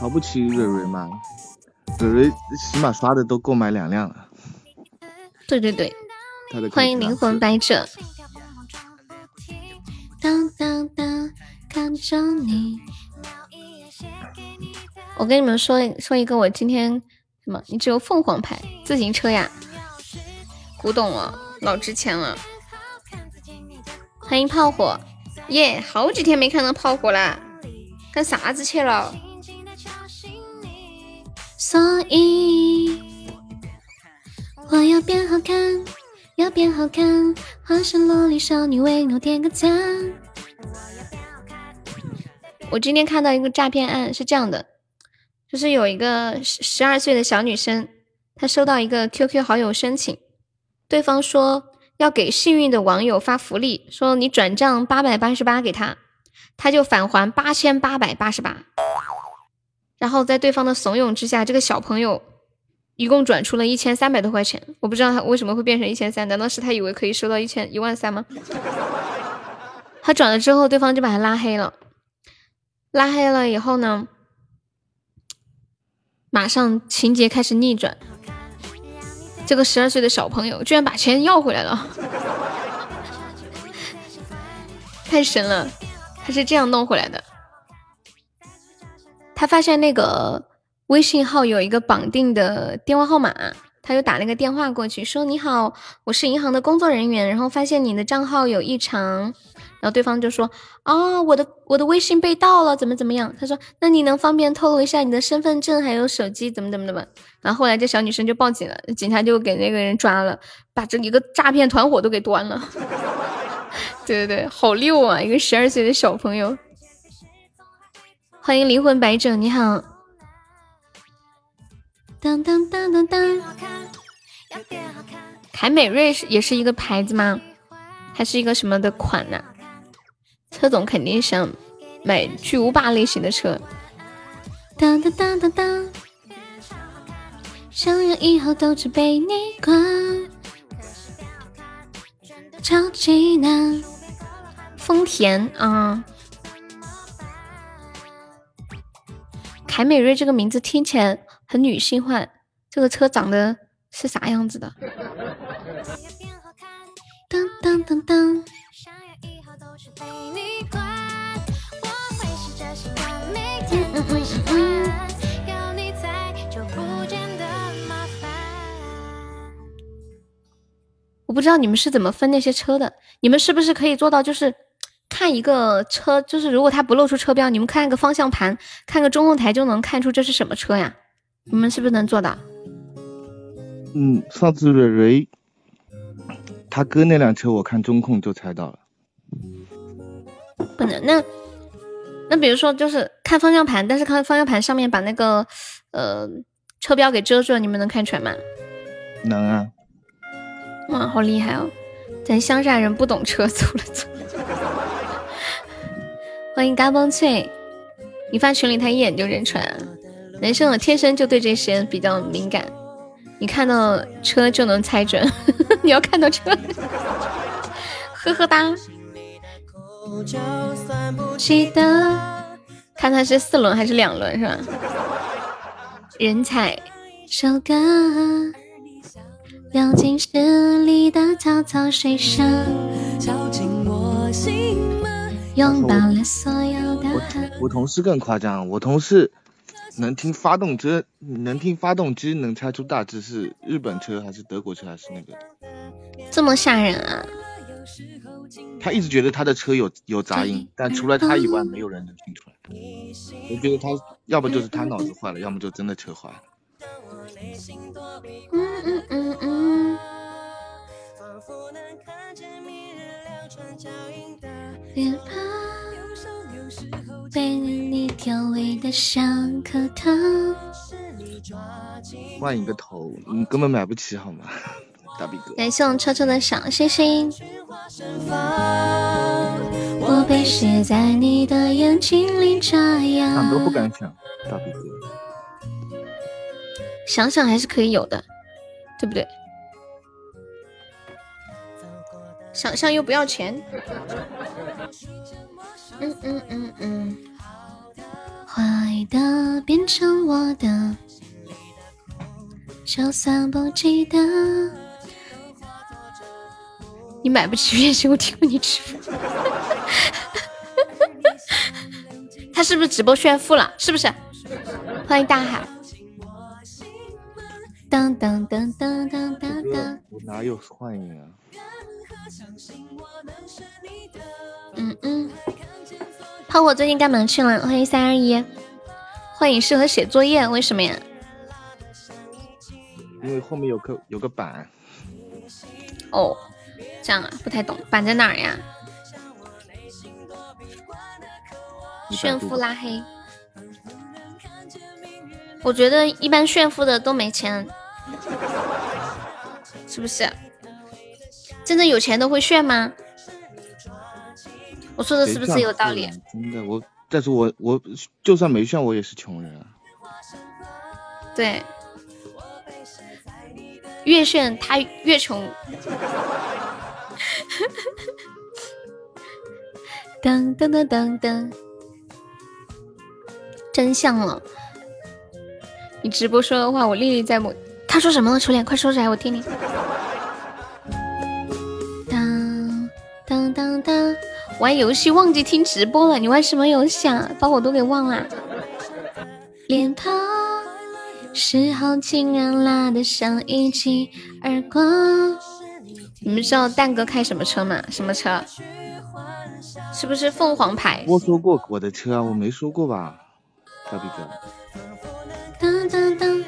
瞧不起蕊蕊吗？蕊蕊起码刷的都够买两辆了。对对对，欢迎灵魂白者。当当当，看着你。我跟你们说说一个，我今天什么？你只有凤凰牌自行车呀？古董了，老值钱了。欢迎炮火，耶！好几天没看到炮火啦，干啥子去了？所以我要变好看，要变好看，化身萝莉少女为我点个赞。我今天看到一个诈骗案，是这样的，就是有一个十十二岁的小女生，她收到一个 QQ 好友申请，对方说要给幸运的网友发福利，说你转账八百八十八给他，他就返还八千八百八十八。然后在对方的怂恿之下，这个小朋友一共转出了一千三百多块钱。我不知道他为什么会变成一千三，难道是他以为可以收到一千一万三吗？他转了之后，对方就把他拉黑了。拉黑了以后呢，马上情节开始逆转，这个十二岁的小朋友居然把钱要回来了，太神了！他是这样弄回来的，他发现那个微信号有一个绑定的电话号码，他就打了个电话过去，说：“你好，我是银行的工作人员，然后发现你的账号有异常。”然后对方就说：“啊，我的我的微信被盗了，怎么怎么样？”他说：“那你能方便透露一下你的身份证还有手机怎么怎么怎么？”然后后来这小女生就报警了，警察就给那个人抓了，把这一个诈骗团伙都给端了。对对对，好溜啊！一个十二岁的小朋友。欢迎灵魂白者，你好。当当当当当。凯美瑞是也是一个牌子吗？还是一个什么的款呢？车总肯定想买巨无霸类型的车。当当当当当，想要以后都只被你管，超级难。丰田啊，凯美瑞这个名字听起来很女性化，这个车长得是啥样子的？当当当当。我不知道你们是怎么分那些车的，你们是不是可以做到，就是看一个车，就是如果它不露出车标，你们看个方向盘，看个中控台就能看出这是什么车呀？你们是不是能做到？嗯，上次蕊蕊他哥那辆车，我看中控就猜到了。不能，那那比如说就是看方向盘，但是看方向盘上面把那个呃车标给遮住了，你们能看全吗？能啊。哇，好厉害哦！咱乡下人不懂车，走了走。欢迎嘎嘣脆，你发群里他一眼就认出来了。男生我天生就对这些比较敏感，你看到车就能猜准。你要看到车，呵呵哒。记得看他是四轮还是两轮是吧？人才，首歌，流进诗里的草草水声，拥抱了所有的。我我同事更夸张，我同事能听发动机，能听发动机，能猜出大致是日本车还是德国车还是那个。这么吓人啊！他一直觉得他的车有有杂音，但除了他以外，没有人能听出来。我觉得他要不就是他脑子坏了，要么就真的车坏了。嗯嗯嗯嗯。换一个头，你根本买不起好吗？大逼哥，感谢我们车车的小星星。我被写在你的眼睛里眨呀。想都不敢想，大逼哥。想想还是可以有的，对不对？想象又不要钱。嗯嗯嗯嗯。坏的变成我的，就算不记得。你买不起月薪，我替你支付。他是不是直播炫富了？是不是？欢迎大海。当当当当当当当。我哪有幻影啊？嗯嗯。炮火最近干嘛去了？欢迎三二一。幻影适合写作业，为什么呀？因为后面有个有个板。哦，这样啊，不太懂，板在哪儿呀？炫富拉黑，我觉得一般炫富的都没钱，是不是？真的有钱都会炫吗？我说的是不是有道理？真的，我但是我我就算没炫，我也是穷人啊。对，越炫他越穷。噔噔噔噔噔。真相了！你直播说的话，我历历在目。他说什么了？初恋，快说出来，我听听。当当当当，玩游戏忘记听直播了。你玩什么游戏啊？把我都给忘了。脸庞是好情人拉得像一记耳光。你们知道蛋哥开什么车吗？什么车？是不是凤凰牌？我说过我的车啊，我没说过吧？小弟哥，当当当，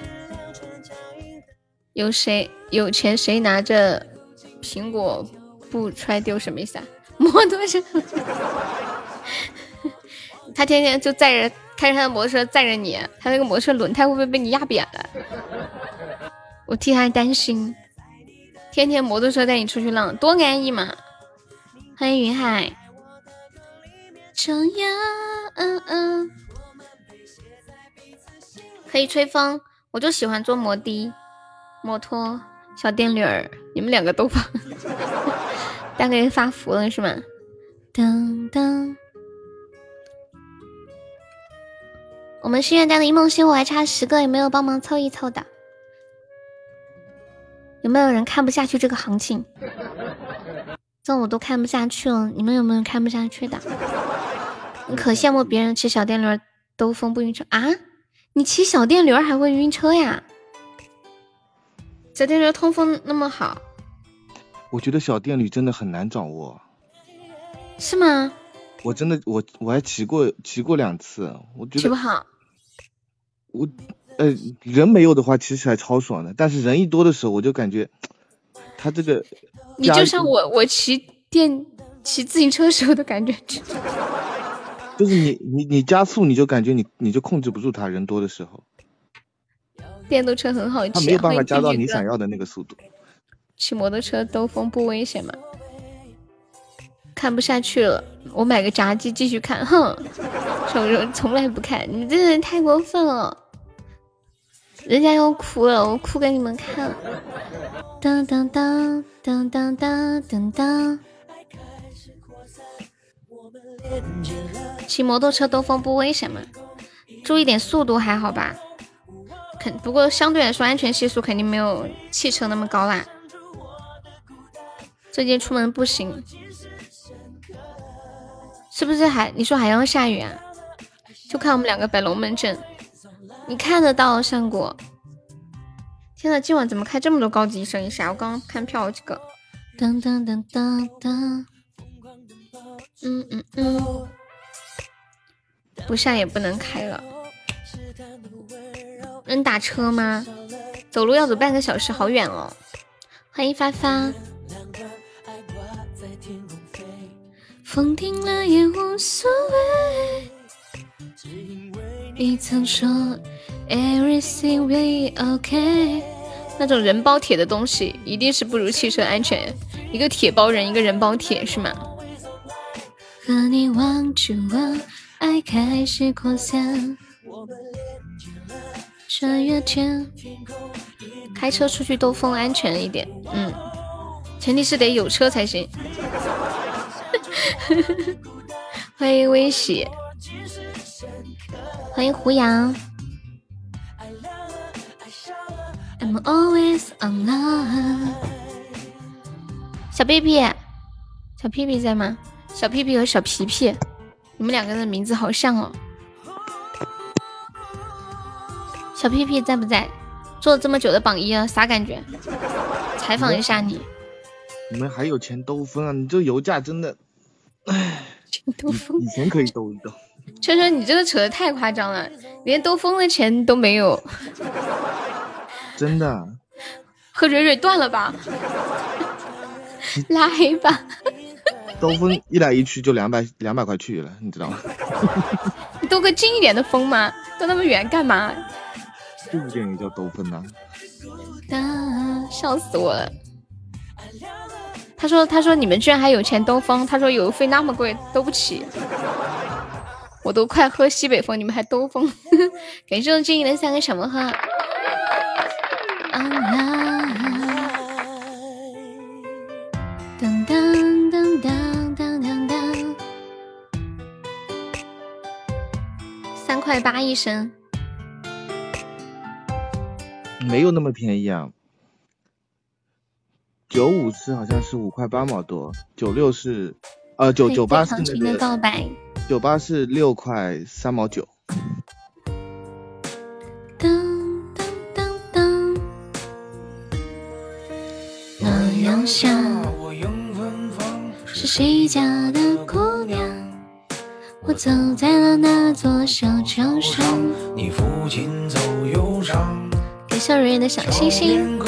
有谁有钱谁拿着苹果不揣丢什么意思啊？摩托车，他天天就载着开着他的摩托车载着你，他那个摩托车轮胎会不会被你压扁了？我替他担心，天天摩托车带你出去浪，多安逸嘛！欢迎云海，可以吹风，我就喜欢坐摩的、摩托、小电驴儿。你们两个都发，大概发福了是吗？当当，我们心愿单的一梦星火还差十个，有没有帮忙凑一凑的？有没有人看不下去这个行情？这我都看不下去了，你们有没有看不下去的？你可羡慕别人骑小电驴兜风不晕车啊？你骑小电驴还会晕车呀？小电驴通风那么好，我觉得小电驴真的很难掌握，是吗？我真的我我还骑过骑过两次，我觉得骑不好。我呃人没有的话骑起来超爽的，但是人一多的时候我就感觉他这个你就像我我骑电骑自行车时候的感觉。就是你你你加速你就感觉你你就控制不住它，人多的时候。电动车很好骑，它没有办法加到你想要的那个速度。骑摩托车兜风不危险吗？看不下去了，我买个炸鸡继续看。哼，从从从来不看，你真的太过分了。人家要哭了，我哭给你们看。当当当当当当当当。骑摩托车兜风不危险吗？注意点速度还好吧？肯不过相对来说安全系数肯定没有汽车那么高啦。最近出门不行，是不是还你说还要下雨啊？就看我们两个摆龙门阵，你看得到上果？天呐，今晚怎么开这么多高级声音啥？我刚刚看票几个。噔噔噔噔噔。嗯嗯嗯，不下也不能开了。能打车吗？走路要走半个小时，好远哦。欢迎发发。风停了也无所谓。你曾说 everything will okay。那种人包铁的东西，一定是不如汽车安全。一个铁包人，一个人包铁，是吗？和你望着我，爱开始扩散。穿越天，开车出去兜风安全一点。嗯，前提是得有车才行。欢迎微喜，欢迎胡杨。I'm always online。小屁屁，小屁屁在吗？小屁屁和小皮皮，你们两个的名字好像哦。小屁屁在不在？做了这么久的榜一啊，啥感觉？采访一下你。你们还有钱兜风啊？你这油价真的，唉，兜风以前可以兜一兜。秋秋，你这个扯的太夸张了，连兜风的钱都没有。真的。和蕊蕊断了吧？拉黑吧。兜风一来一去就两百两百块去了，你知道吗？你兜个近一点的风嘛，兜那么远干嘛？这部电影叫兜风呐。笑死我了。他说他说你们居然还有钱兜风，他说油费那么贵兜不起。我都快喝西北风，你们还兜风？感谢我静怡的三个小魔盒。当当当当当当当，三块八一升，没有那么便宜啊。九五是好像是五块八毛多，九六是，呃九九八是那个，九八是六块三毛九。阳下，是谁家的姑娘？我走在了那座小桥上。你父亲走忧伤。给小蕊蕊的小星星。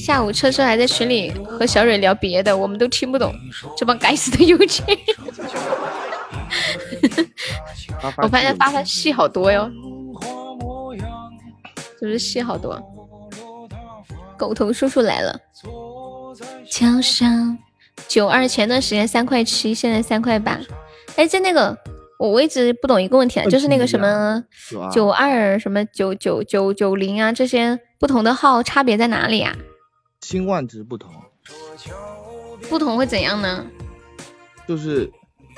下午车车还在群里和小蕊聊别的，我们都听不懂。这帮该死的有钱人。我发现发的戏好多哟，是不是戏好多？狗头叔叔来了，桥上九二前段时间三块七，现在三块八。哎，在那个我我一直不懂一个问题啊，就是那个什么九二什么九九九九零啊，这些不同的号差别在哪里啊？新万值不同，不同会怎样呢？就是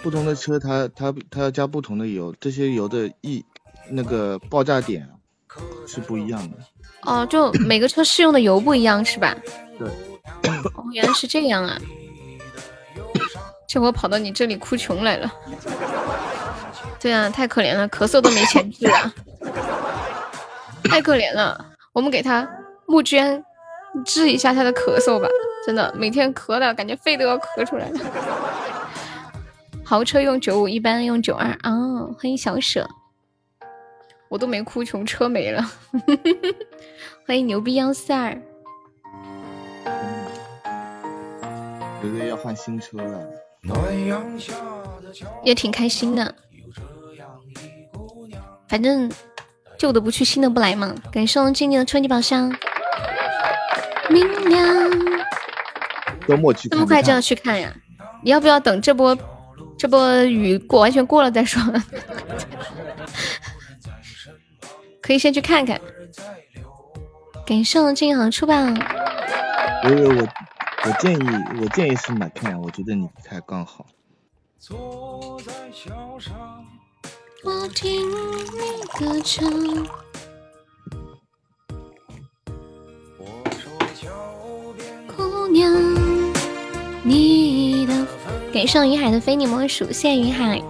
不同的车，它它它要加不同的油，这些油的一那个爆炸点是不一样的。哦，就每个车适用的油不一样是吧？对。哦，原来是这样啊！这我跑到你这里哭穷来了。对啊，太可怜了，咳嗽都没钱治啊！太可怜了，我们给他募捐治一下他的咳嗽吧。真的，每天咳的感觉肺都要咳出来了。豪车用九五，一般用九二啊。欢迎小舍。我都没哭穷，车没了。欢迎牛逼幺四二。觉得要换新车了，也挺开心的。反正旧的不去，新的不来嘛。感谢我们今年的春季宝箱。明亮。周末去。这么快就要去看呀？你要不要等这波这波雨过完全过了再说？可以先去看看。感谢我金行出版。我我我建议我建议是买看，我觉得你开刚好。我听你歌唱。姑娘，你的。感谢云海的非你莫属，谢谢云海。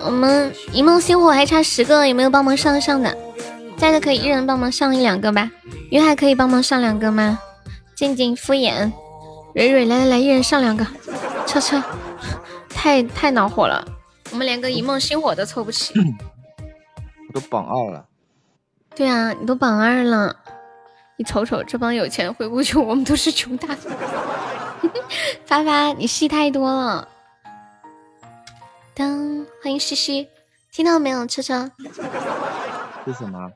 我们一梦星火还差十个，有没有帮忙上上的？在的可以一人帮忙上一两个吧。云海可以帮忙上两个吗？静静敷衍，蕊蕊来来来，一人上两个。车车，太太恼火了，我们连个一梦星火都凑不齐。我都榜二了。对啊，你都榜二了，你瞅瞅这帮有钱回不去，我们都是穷大发。发发，你戏太多了。当欢迎西西，听到没有？车车是什么？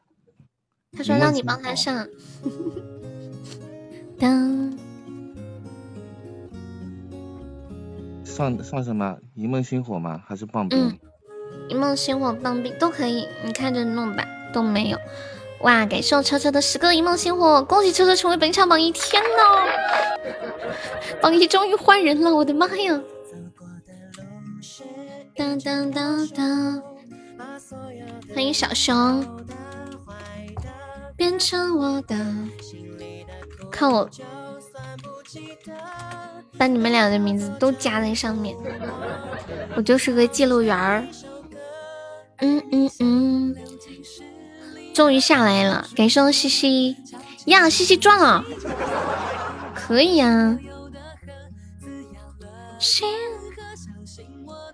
他说让你帮他上。当上上什么？一梦星火吗？还是棒冰？嗯，一梦星火、棒冰都可以，你看着弄吧。都没有。哇！感谢我车车的十个一梦星火，恭喜车车成为本场榜一！天呐，榜一终于换人了！我的妈呀！当当当当，欢迎小熊，变成我的。看我把你们俩的名字都加在上面，我就是个记录员儿。嗯嗯嗯，终于下来了，感谢西西。呀，西西赚了，可以呀。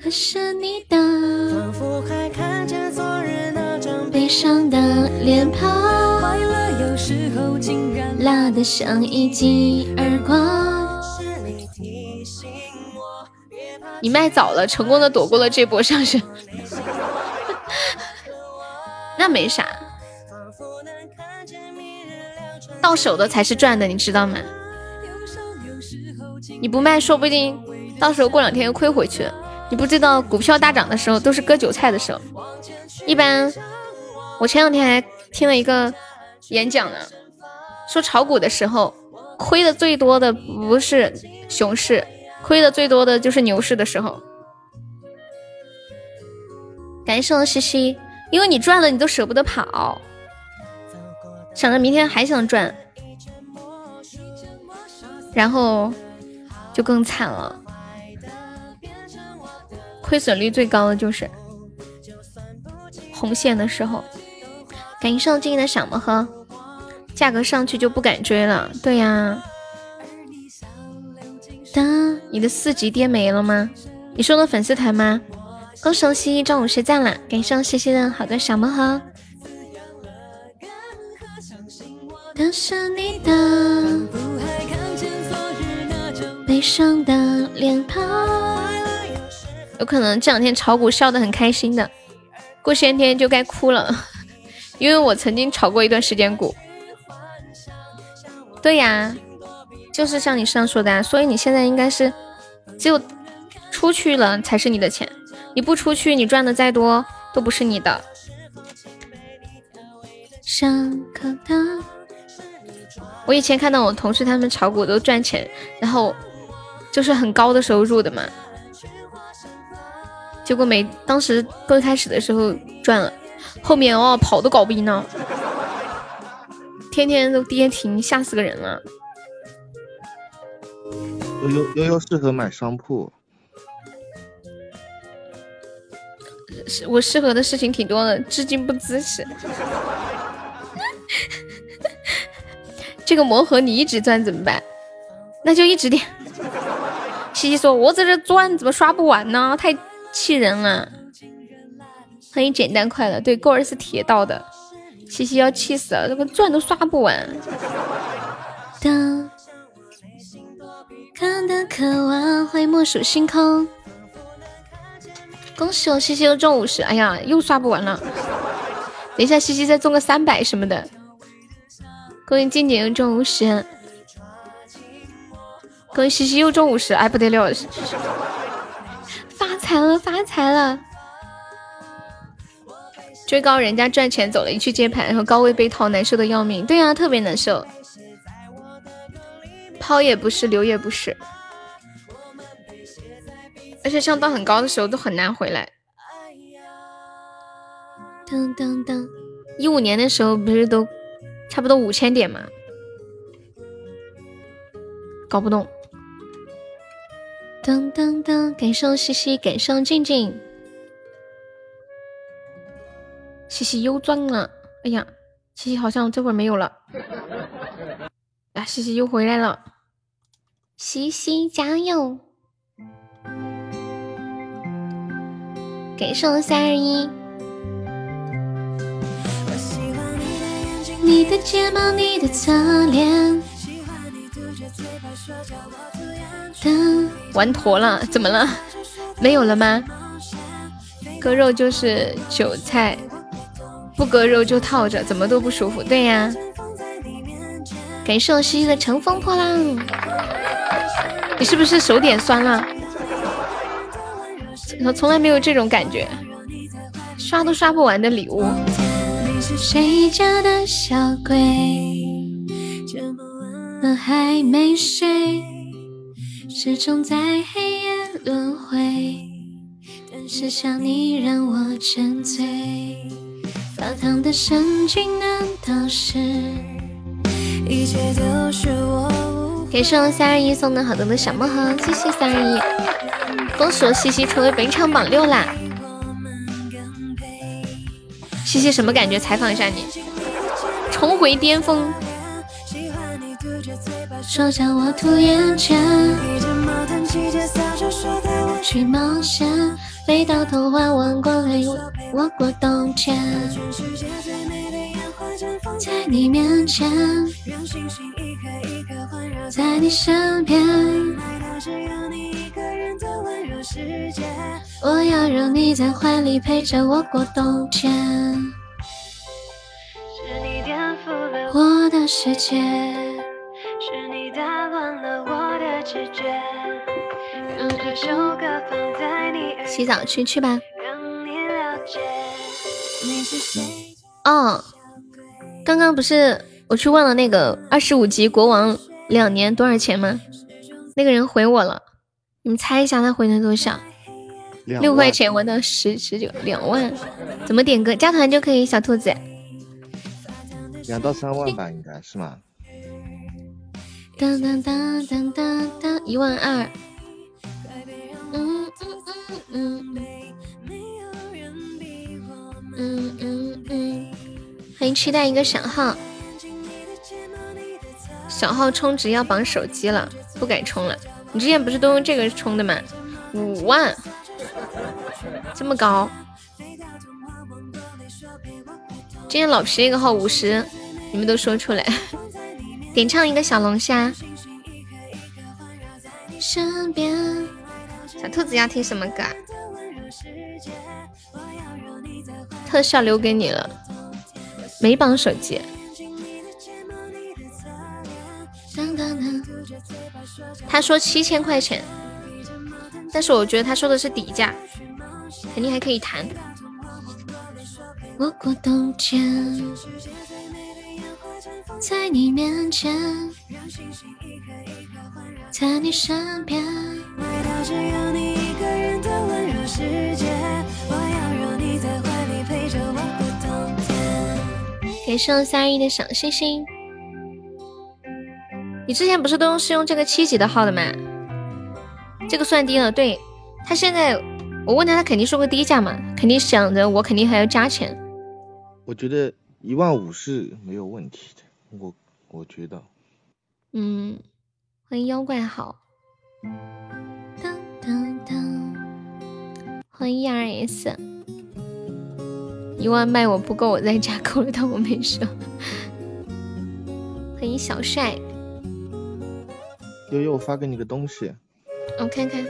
可是你的，仿佛还看见昨日那张悲伤的脸庞，辣得像一记耳光。你卖早了，成功的躲过了这波上升，那没啥，到手的才是赚的，你知道吗？你不卖，说不定到时候过两天又亏回去。你不知道股票大涨的时候都是割韭菜的时候。一般，我前两天还听了一个演讲呢，说炒股的时候亏的最多的不是熊市，亏的最多的就是牛市的时候。感谢我西西，因为你赚了，你都舍不得跑，想着明天还想赚，然后就更惨了。亏损率最高的就是红线的时候，感谢上进的小魔盒，价格上去就不敢追了。对呀，当，你的四级跌没了吗？你说的粉丝团吗？恭喜西西中午实赞了，感谢西西的好多小魔盒。的是你的悲伤的脸庞。有可能这两天炒股笑得很开心的，过些天就该哭了，因为我曾经炒过一段时间股。对呀，就是像你上说的，所以你现在应该是只有出去了才是你的钱，你不出去，你赚的再多都不是你的。我以前看到我同事他们炒股都赚钱，然后就是很高的收入的嘛。结果没，当时刚开始的时候赚了，后面哦跑都搞不赢呢，天天都跌停，吓死个人了。悠悠悠悠适合买商铺，是我适合的事情挺多的，至今不支持。这个魔盒你一直赚怎么办？那就一直点。西西说：“我在这赚，怎么刷不完呢？太……”气人了！欢迎简单快乐。对，勾儿是铁道的，西西要气死了，这个钻都刷不完。当看的渴望，欢迎莫数星空。恭喜我西西又中五十，哎呀，又刷不完了。等一下，西西再中个三百什么的。恭喜静静又中五十，恭喜西西又中五十，哎不得了！发财了，发财了！追高人家赚钱走了，一去接盘，然后高位被套，难受的要命。对呀，特别难受，抛也不是，留也不是，而且上到很高的时候都很难回来。噔噔噔，一五年的时候不是都差不多五千点嘛？搞不懂。噔噔噔，感谢西西，感谢静静，西西又赚了。哎呀，西西好像这会儿没有了。啊，西西又回来了，西西加油！感谢三二一。你的睫毛，你的侧脸。玩坨了，怎么了？没有了吗？割肉就是韭菜，不割肉就套着，怎么都不舒服。对呀，感谢我西西的乘风破浪。你是不是手点酸了？我从来没有这种感觉，刷都刷不完的礼物。谁家的小鬼？这么晚还没睡。始终在黑夜轮回，但是想你让我沉醉。发烫的神经难道是一切都是我误感谢我三二一送的好多的小魔盒，谢谢三二一。恭喜我西西成为本场榜六啦！西西什么感觉？采访一下你，重回巅峰。说叫我涂眼圈，去冒险，飞到童话王国里，我过冬天。在你面前，在你身边，我要让你在怀里陪着我过冬天。是你颠覆了我的世界，是你打乱了我的直觉，让这首歌放在你耳洗澡去去吧。哦。刚刚不是我去问了那个二十五级国王两年多少钱吗？那个人回我了，你们猜一下他回的多少？六块钱，我到十十九两万，怎么点歌？加团就可以，小兔子。两到三万吧，应该是吗？当当当当当当，一万二。嗯嗯嗯嗯嗯嗯嗯。欢迎期待一个小号，小号充值要绑手机了，不改充了。你之前不是都用这个充的吗？五万，这么高。今天老皮一个号五十，你们都说出来。点唱一个小龙虾。身边，小兔子要听什么歌啊？特效留给你了。没绑手机，他说七千块钱，但是我觉得他说的是底价，肯定还可以谈。我过冬天，在你面前，在你身边。感谢我三二一的小星星。你之前不是都是用这个七级的号的吗？这个算低了。对他现在，我问他，他肯定说个低价嘛，肯定想着我肯定还要加钱。我觉得一万五是没有问题的，我我觉得。嗯，欢迎妖怪好。当当当，欢迎 E R S。一万卖我不够，我再加够了，但我没说。欢迎小帅，悠悠，我发给你个东西，我看看。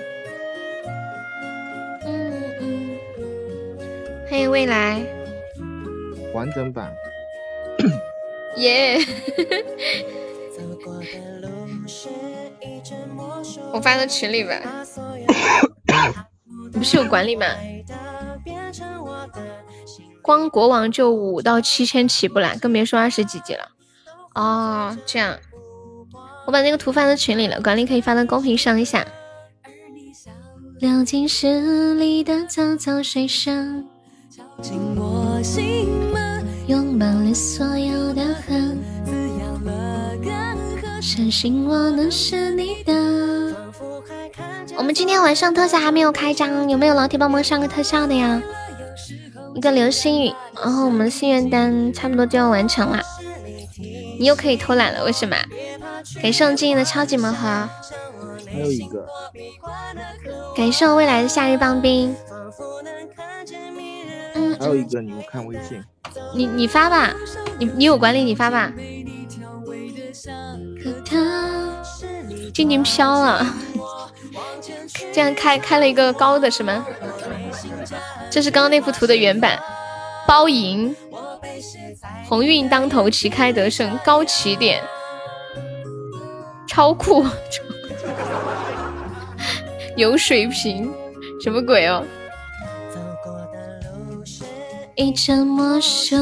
嗯嗯。欢迎未来，完整版。耶！我发到群里吧。你 不是有管理吗？光国王就五到七千起步啦，更别说二十几级了。哦，这样，我把那个图发到群里了，管理可以发到公屏上一下。我们今天晚上特效还没有开张，有没有老铁帮忙上个特效的呀？一个流星雨，然后我们的心愿单差不多就要完成了。你又可以偷懒了，为什么？感谢我静怡的超级盲盒，还有一个。感谢我未来的夏日棒冰。嗯，还有一个，你们看微信。你你发吧，你你有管理你发吧。静静飘了，竟然开开了一个高的是吗？这是刚刚那幅图的原版，包赢，鸿运当头，旗开得胜，高起点，超酷，有水平，什么鬼哦？一阵魔术，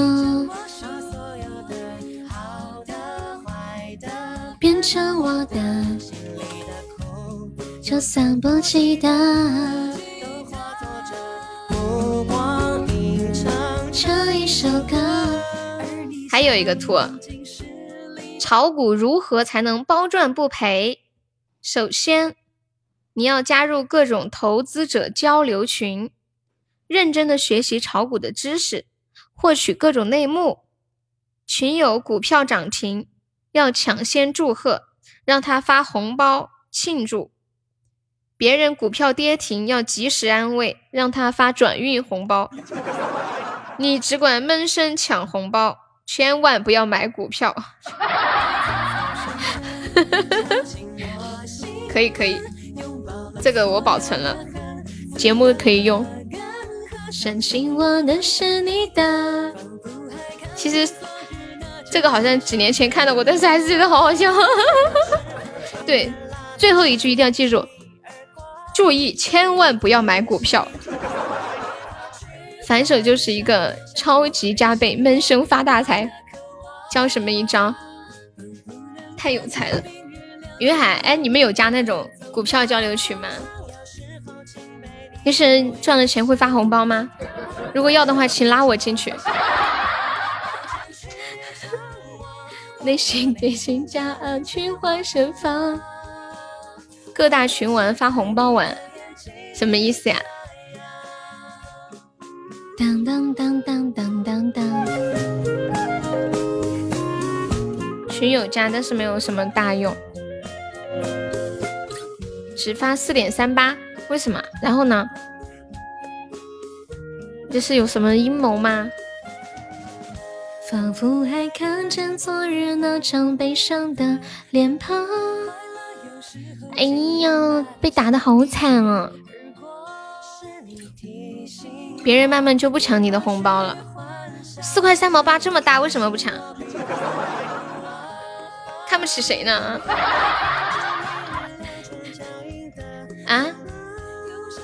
变成我的，就算不记得。还有一个图，炒股如何才能包赚不赔？首先，你要加入各种投资者交流群，认真的学习炒股的知识，获取各种内幕。群友股票涨停，要抢先祝贺，让他发红包庆祝；别人股票跌停，要及时安慰，让他发转运红包。你只管闷声抢红包，千万不要买股票。可以可以，这个我保存了，节目可以用。相信我能是你的。其实这个好像几年前看到过，但是还是觉得好好笑。对，最后一句一定要记住，注意千万不要买股票。反手就是一个超级加倍，闷声发大财。教什么一招？太有才了。云海，哎，你们有加那种股票交流群吗？就是赚了钱会发红包吗？如果要的话，请拉我进去。内心内心加群换身房，各大群玩发红包玩，什么意思呀？当当当当当当当，群友加，但是没有什么大用。只发四点三八，为什么？然后呢？这是有什么阴谋吗？仿佛还看见昨日那张悲伤的脸庞。哎呀，被打的好惨啊！别人慢慢就不抢你的红包了。四块三毛八这么大，为什么不抢？看不起谁呢？啊，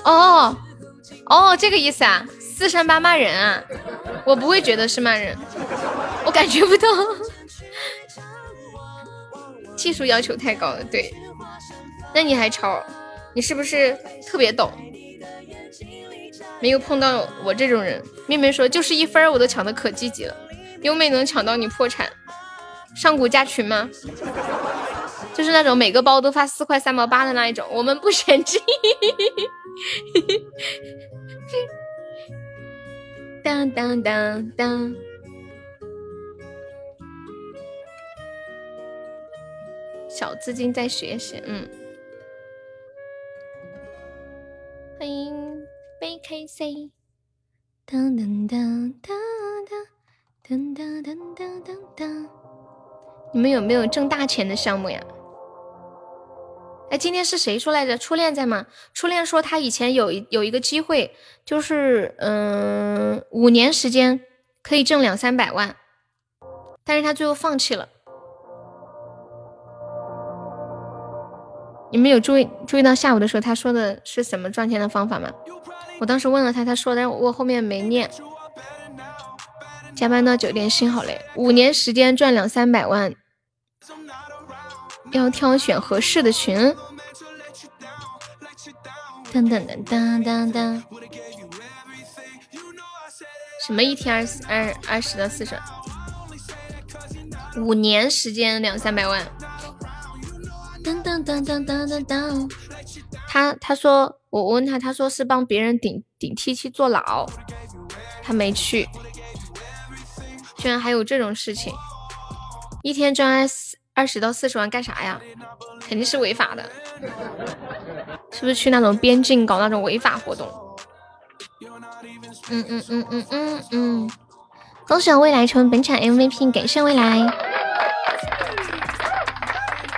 哦，哦，这个意思啊，四三八骂人啊，我不会觉得是骂人，我感觉不到，技术要求太高了，对，那你还抄，你是不是特别懂？没有碰到我这种人，妹妹说就是一分我都抢的可积极了，优妹能抢到你破产，上古加群吗？就是那种每个包都发四块三毛八的那一种，我们不嫌弃。当当当当，小资金在学习，嗯。欢迎 BKC。当当当当当当当当当当，你们有没有挣大钱的项目呀？哎，今天是谁说来着？初恋在吗？初恋说他以前有一有一个机会，就是嗯，五年时间可以挣两三百万，但是他最后放弃了。你们有注意注意到下午的时候他说的是什么赚钱的方法吗？我当时问了他，他说，但是我后面没念。加班到九点，心好累。五年时间赚两三百万。要挑选合适的群。噔噔噔噔噔噔。什么一天二二二十到四十？五年时间两三百万。噔噔噔噔噔噔噔。他他说我问他，他说是帮别人顶顶替去坐牢，他没去。居然还有这种事情，一天赚四。二十到四十万干啥呀？肯定是违法的，是不是去那种边境搞那种违法活动？嗯嗯嗯嗯嗯嗯，恭喜未来成为本场 MVP，感谢未来。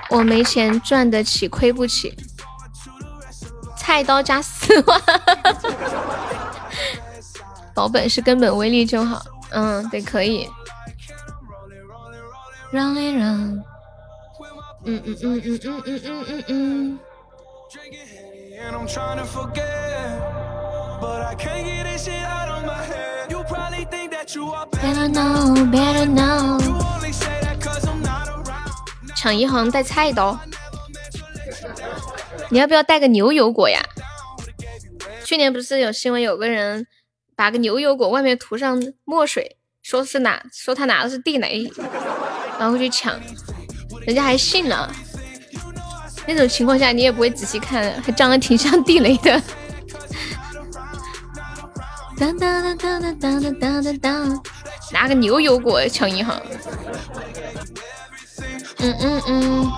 我没钱赚得起，亏不起。菜刀加四万，保本是根本，威力就好。嗯，对，可以。让一让。嗯嗯嗯嗯嗯嗯嗯嗯嗯。Better know, better know。抢银行带菜刀，你要不要带个牛油果呀？去年不是有新闻，有个人把个牛油果外面涂上墨水，说是哪，说他拿的是地雷，然后去抢。人家还信了。那种情况下你也不会仔细看，还长得挺像地雷的。当当当当当当当当当，拿个牛油果抢银行。嗯嗯嗯。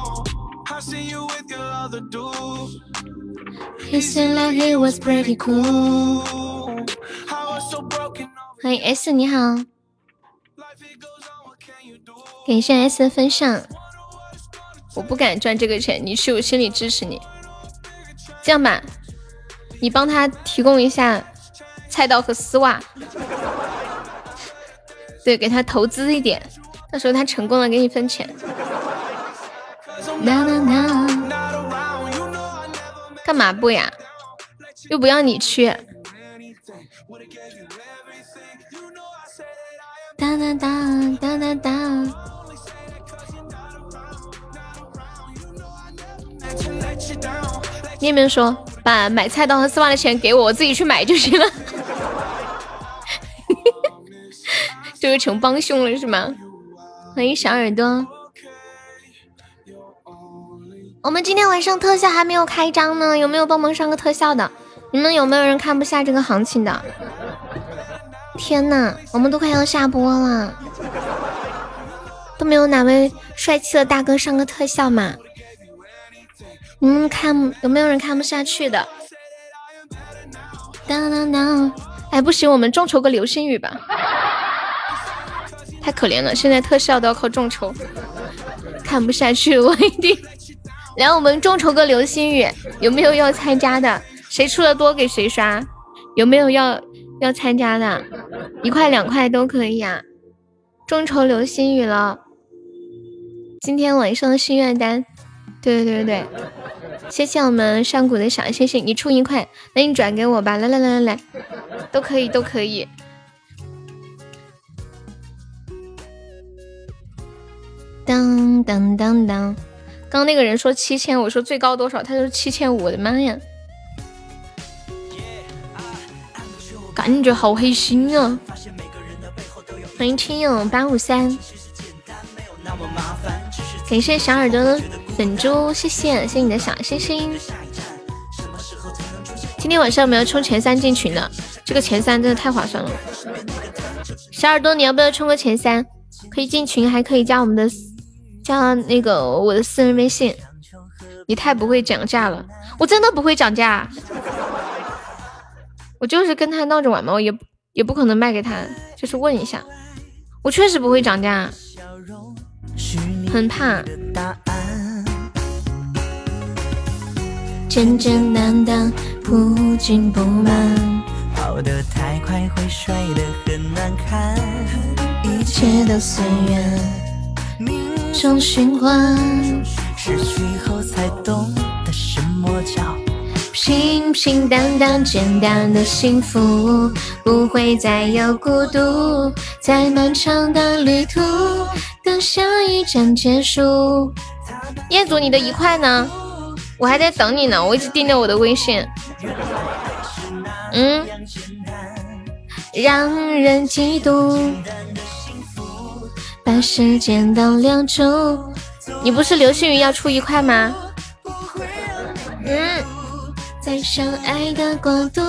欢迎 S，你好，感谢 S 的分享。我不敢赚这个钱，你是我心里支持你。这样吧，你帮他提供一下菜刀和丝袜，对，给他投资一点，到时候他成功了给你分钱。干嘛不呀？又不要你去。当当当当当当。你有没有说把买菜刀和丝袜的钱给我，我自己去买就行了？就成帮凶了是吗？欢迎小耳朵。我们今天晚上特效还没有开张呢，有没有帮忙上个特效的？你们有没有人看不下这个行情的？天呐，我们都快要下播了，都没有哪位帅气的大哥上个特效嘛？你们看有没有人看不下去的？当当当！哎，不行，我们众筹个流星雨吧。太可怜了，现在特效都要靠众筹，看不下去我一定。来，我们众筹个流星雨，有没有要参加的？谁出的多给谁刷。有没有要要参加的？一块两块都可以啊。众筹流星雨了，今天晚上的心愿单。对对对，谢谢我们上古的小星星，你出一块，那你转给我吧。来来来来来，都可以都可以。当当当当。刚那个人说七千，我说最高多少？他说七千五，我的妈呀！感觉好黑心啊！欢迎听友八五三，感谢小耳朵的粉猪，谢谢，谢谢你的小星星。今天晚上有没有冲前三进群的？这个前三真的太划算了。小耳朵，你要不要冲个前三？可以进群，还可以加我们的。加那个我的私人微信，你太不会讲价了，我真的不会讲价，我就是跟他闹着玩嘛，我也也不可能卖给他，就是问一下，我确实不会涨价，很怕。简简单单，不紧不慢，跑得太快会摔得很难看，一切都随缘。种循环，失去后才懂得什么叫平平淡淡、简单的幸福，不会再有孤独，在漫长的旅途等下一站结束。业主，你的一块呢？我还在等你呢，我一直盯着我的微信。嗯，让人嫉妒。把时间当亮烛，你不是流星雨要出一块吗？嗯，在相爱的国度。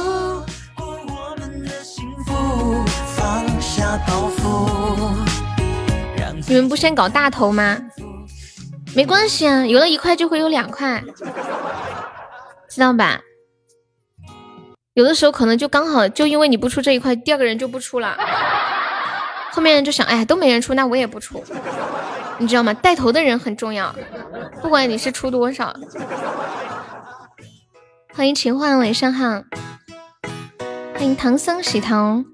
你们不先搞大头吗？没关系啊，有了一块就会有两块，知道吧？有的时候可能就刚好就因为你不出这一块，第二个人就不出了。后面就想，哎，都没人出，那我也不出，你知道吗？带头的人很重要，不管你是出多少。欢迎秦幻晚上好，欢迎唐僧洗头，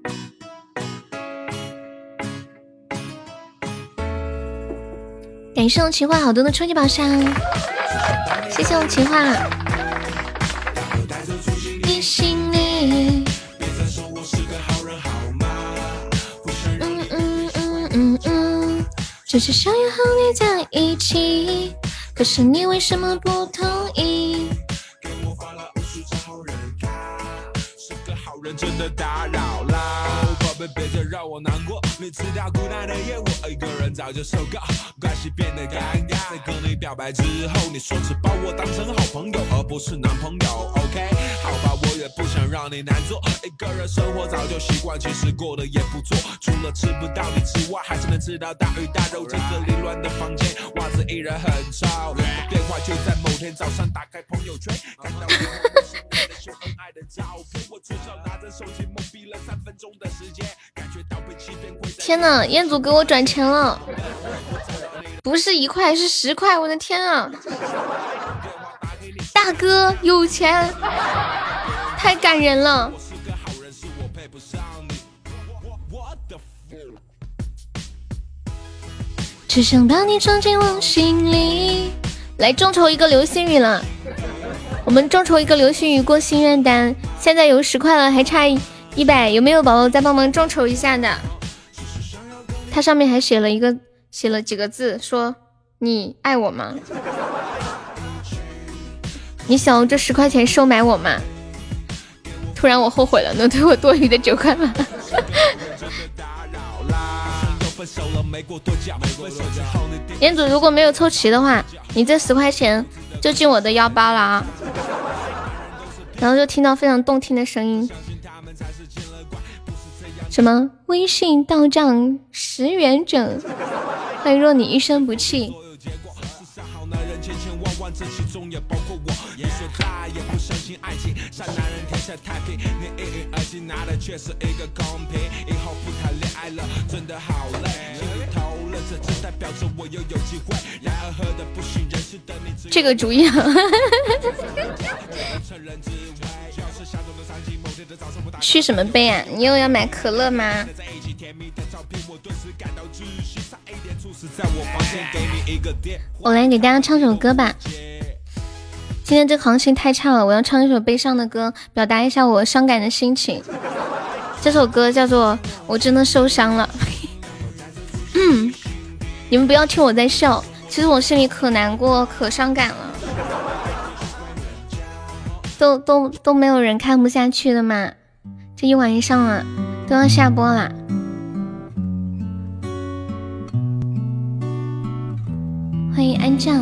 感谢我秦幻好多的初级宝箱，谢谢我秦幻。只是想要和你在一起，可是你为什么不同意？认真的打扰啦。宝贝别再让我难过。你知道孤单的夜，我一个人早就受够，关系变得尴尬。在跟你表白之后，你说只把我当成好朋友，而不是男朋友。OK，好吧，我也不想让你难做。一个人生活早就习惯，其实过得也不错。除了吃不到你之外，还是能吃到大鱼大肉。这个凌乱的房间，袜子依然很潮。电话就在某天早上打开朋友圈，看到秀恩爱的照片，我至少拿着手机懵逼了三分钟的时间，感觉到被欺骗。天呐，彦祖给我转钱了，不是一块，是十块，我的天啊！大哥有钱，太感人了。只想把你装进我心里。来众筹一个流星雨了，我们众筹一个流星雨过心愿单，现在有十块了，还差一百，有没有宝宝再帮忙众筹一下的？它上面还写了一个，写了几个字，说你爱我吗？你想用这十块钱收买我吗？突然我后悔了，能退我多余的九块吗？彦祖，如果没有凑齐的话，你这十块钱就进我的腰包了啊！然后就听到非常动听的声音，什么微信到账十元整，欢迎若你一生不弃。这个主意，续什么杯啊？你又要买可乐吗？我来给大家唱首歌吧。今天这行情太差了，我要唱一首悲伤的歌，表达一下我伤感的心情。这首歌叫做《我真的受伤了》。嗯，你们不要听我在笑，其实我心里可难过、可伤感了。都都都没有人看不下去的嘛？这一晚上了，都要下播啦。欢迎安酱。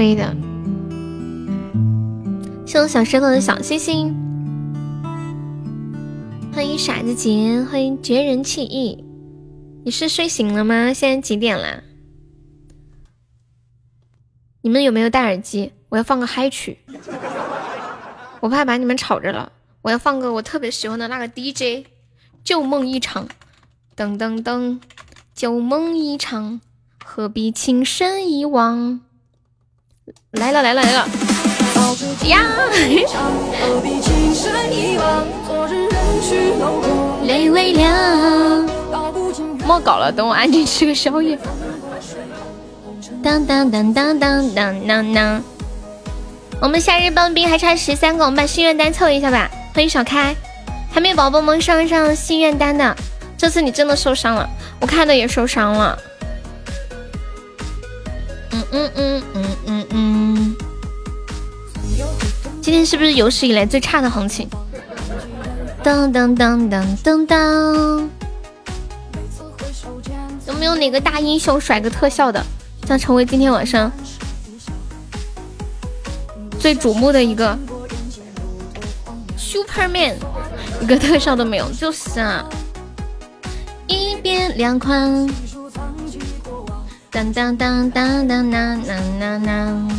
给亏的。谢我小石头的小星星，欢迎傻子杰，欢迎绝人弃义。你是睡醒了吗？现在几点啦？你们有没有戴耳机？我要放个嗨曲，我怕把你们吵着了。我要放个我特别喜欢的那个 DJ，旧梦一场，噔噔噔，旧梦一场，何必情深一往？来了来了来了！呀！泪微凉，莫搞了，等我安静吃个宵夜。当当当当当当当当！我们夏日棒冰还差十三个，我们把心愿单凑一下吧。欢迎小开，还没有宝宝们上上心愿单的，这次你真的受伤了，我看的也受伤了。嗯嗯嗯嗯嗯嗯，今天是不是有史以来最差的行情？噔噔噔噔噔噔，有没有哪个大英雄甩个特效的，将成为今天晚上最瞩目的一个？Superman，一个特效都没有，就是啊。一边两宽，当当当当当当当当当。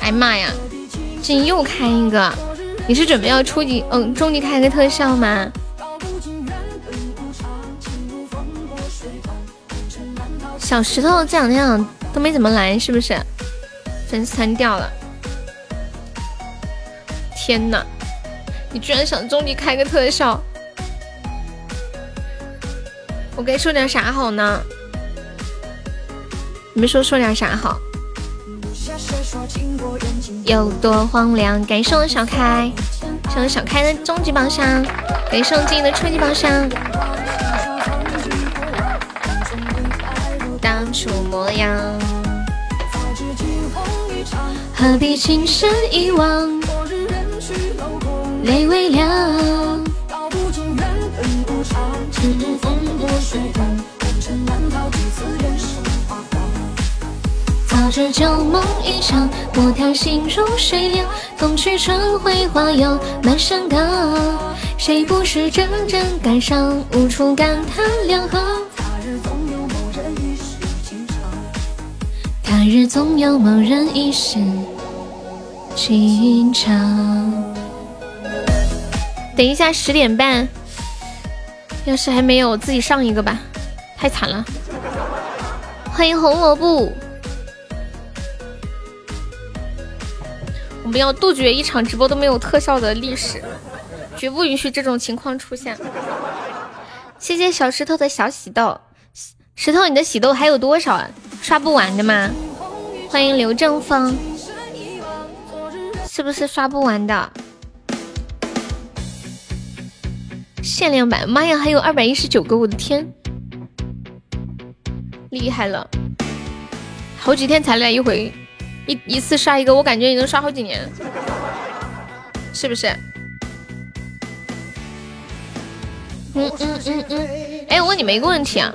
哎妈呀，这又开一个，你是准备要初级嗯中级开个特效吗？小石头这两天都没怎么来，是不是？粉丝团掉了。天哪！你居然想中级开个特效，我该说点啥好呢？你们说说点啥好？有多荒凉？感谢我小开，谢我小开的终极宝箱，感谢我静的初级宝箱。当初模样，何必情深一往？泪微凉，早知旧梦一场，莫叹心如水凉。冬去春回花又满山岗，谁不是阵阵感伤，无处感叹两行。他日总有某人一世情长。等一下，十点半，要是还没有，自己上一个吧，太惨了。欢迎红萝卜，我们要杜绝一场直播都没有特效的历史，绝不允许这种情况出现。谢谢小石头的小喜豆，石头，你的喜豆还有多少啊？刷不完的吗？欢迎刘正峰，是不是刷不完的？限量版，妈呀，还有二百一十九个，我的天，厉害了！好几天才来一回，一一次刷一个，我感觉你能刷好几年，是不是？嗯嗯嗯嗯。哎，我问你们一个问题啊，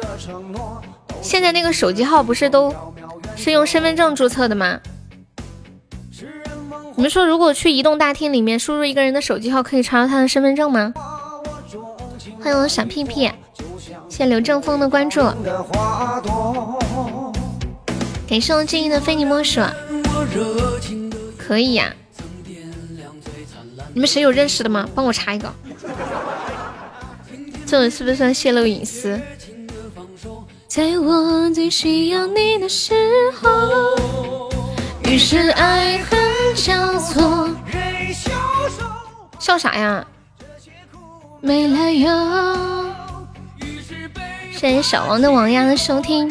现在那个手机号不是都是用身份证注册的吗？你们说，如果去移动大厅里面输入一个人的手机号，可以查到他的身份证吗？欢迎我小屁屁，谢谢刘正峰的关注，感谢我静怡的非你莫属，可以呀。你们谁有认识的吗？帮我查一个，这种是不是算泄露隐私？在我最需要你的时候，于是爱恨交错。笑啥呀？没来由。谢谢小王的王丫的收听。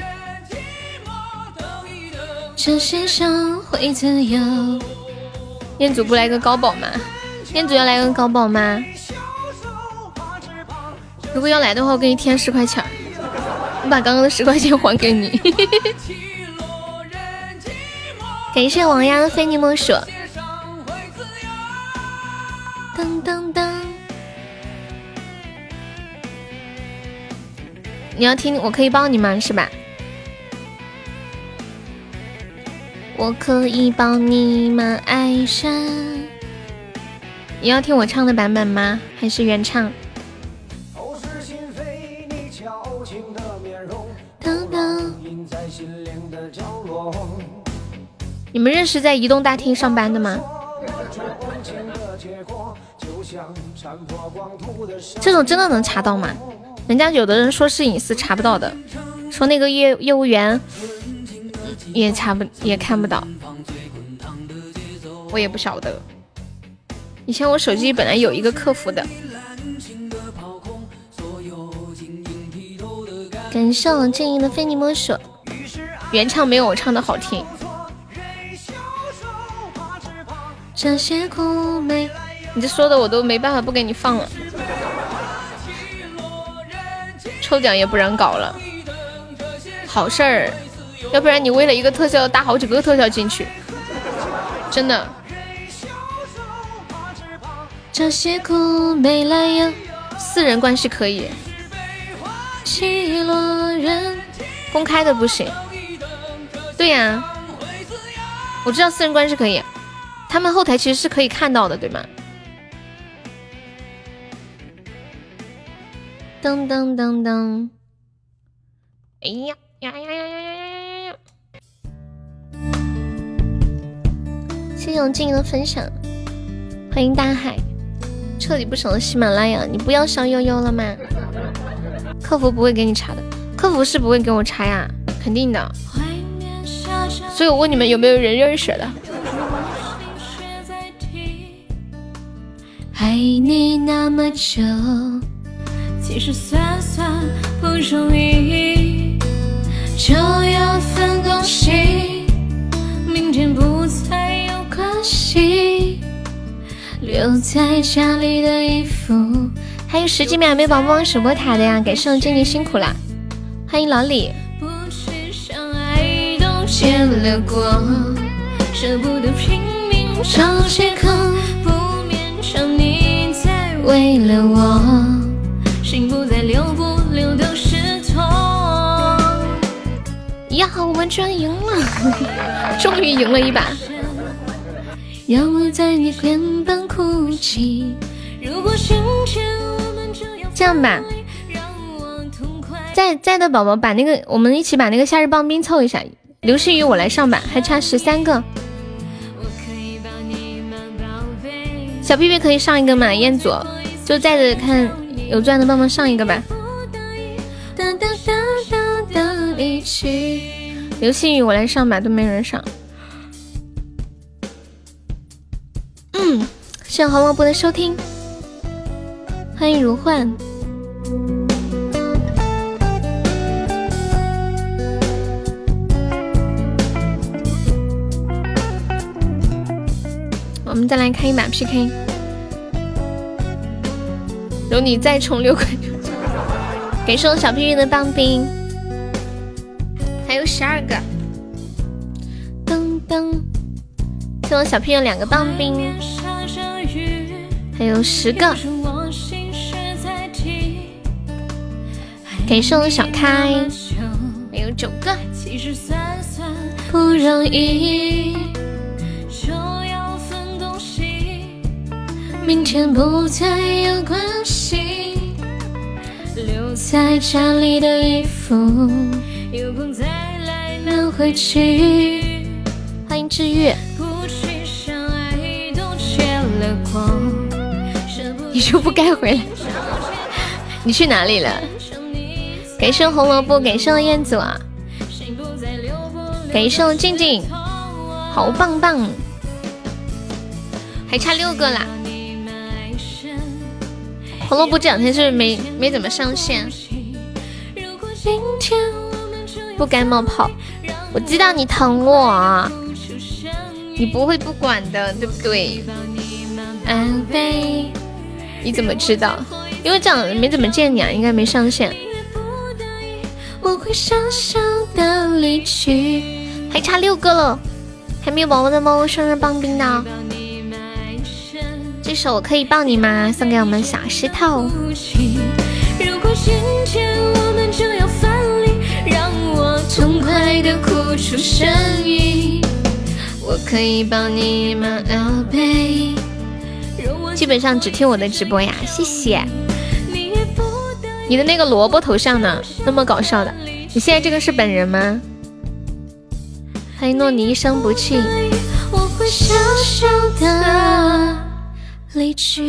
这世上会自由？彦祖不来个高保吗？彦祖要来个高保吗？如果要来的话，我给你添十块钱，我把刚刚的十块钱还给你。感谢王丫的非你莫属。噔噔噔。你要听，我可以帮你吗？是吧？我可以帮你吗？爱上。你要听我唱的版本吗？还是原唱？噔噔。你们认识在移动大厅上班的吗？这种真的能查到吗？人家有的人说是隐私查不到的，说那个业业务员也查不也看不到，我也不晓得。以前我手机本来有一个客服的。感谢我静音的非你莫属，原唱没有我唱的好听。这些苦美，你这说的我都没办法不给你放了。抽奖也不让搞了，好事儿，要不然你为了一个特效搭好几个特效进去，真的。这些苦没来由，私人关系可以。起落人，公开的不行。对呀、我知道私人关系可以，他们后台其实是可以看到的，对吗？噔噔噔噔，哎呀呀呀呀呀呀！谢谢我静怡的分享，欢迎大海，彻底不省了喜马拉雅，你不要上悠悠了吗？客服不会给你查的，客服是不会给我查呀，肯定的。所以我问你们有没有人认识的？爱你那么久。其实算算不容易，就要分东西，明天不再留在家里的衣服，还有十几秒没宝宝守波塔的呀，感谢我静静辛苦啦，欢迎老李。不爱都结了果，舍不得拼命找借口，不勉强你再为了我。心不再留，不留都是痛。呀，我们居然赢了，终于赢了一把。让我在你肩膀哭泣。如果心牵我们这样，这样吧，在在的宝宝把那个，我们一起把那个夏日棒冰凑一下。刘诗雨，我来上吧，还差十三个。小屁屁可以上一个吗？彦祖就在这看。有钻的帮忙上一个吧。刘星雨，我来上吧，都没人上。谢谢黄萝卜的收听，欢迎如幻。我们再来开一把 PK。有你再充六块，给送小屁屁的棒冰，还有十二个，噔噔，送我小屁屁两个棒冰，还有十个，给送小开，还有九个，不容易。明天不再有关系，留在家里的衣服，有空再来拿回去。欢迎治愈。你就不该回来？你去哪里了？感谢红萝卜，感谢燕子啊，感谢静静，好棒棒，还差六个啦。红萝卜这两天是没没怎么上线。不该冒泡，我知道你疼我，你不会不管的，对不对？安慰，你怎么知道？因为这样没怎么见你啊，应该没上线。我会小小的离去，还差六个了，还没有宝宝的猫生日棒冰的。这首我可以抱你吗？送给我们小石头。如果今天我们就要分离，让我痛快的哭出声音。我可以抱你吗，宝贝？基本上只听我的直播呀，谢谢。你的那个萝卜头像呢？那么搞笑的，你现在这个是本人吗？欢迎诺你一生不弃。我会小小的离去。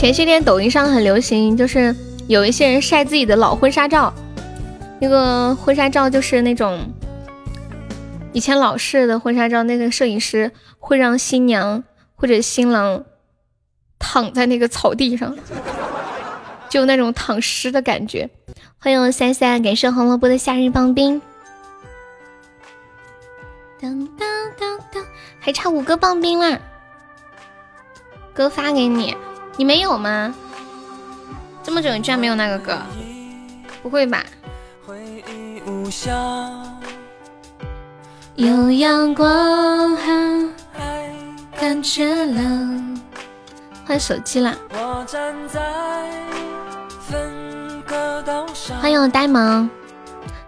前些天抖音上很流行，就是有一些人晒自己的老婚纱照，那个婚纱照就是那种以前老式的婚纱照，那个摄影师会让新娘或者新郎躺在那个草地上，就那种躺尸的感觉。欢迎三三，感谢红萝卜的夏日棒冰。当当当当，还差五个棒冰啦，哥发给你。你没有吗？这么久你居然没有那个歌？不会吧？有阳光，感觉冷。换手机啦！欢迎我呆萌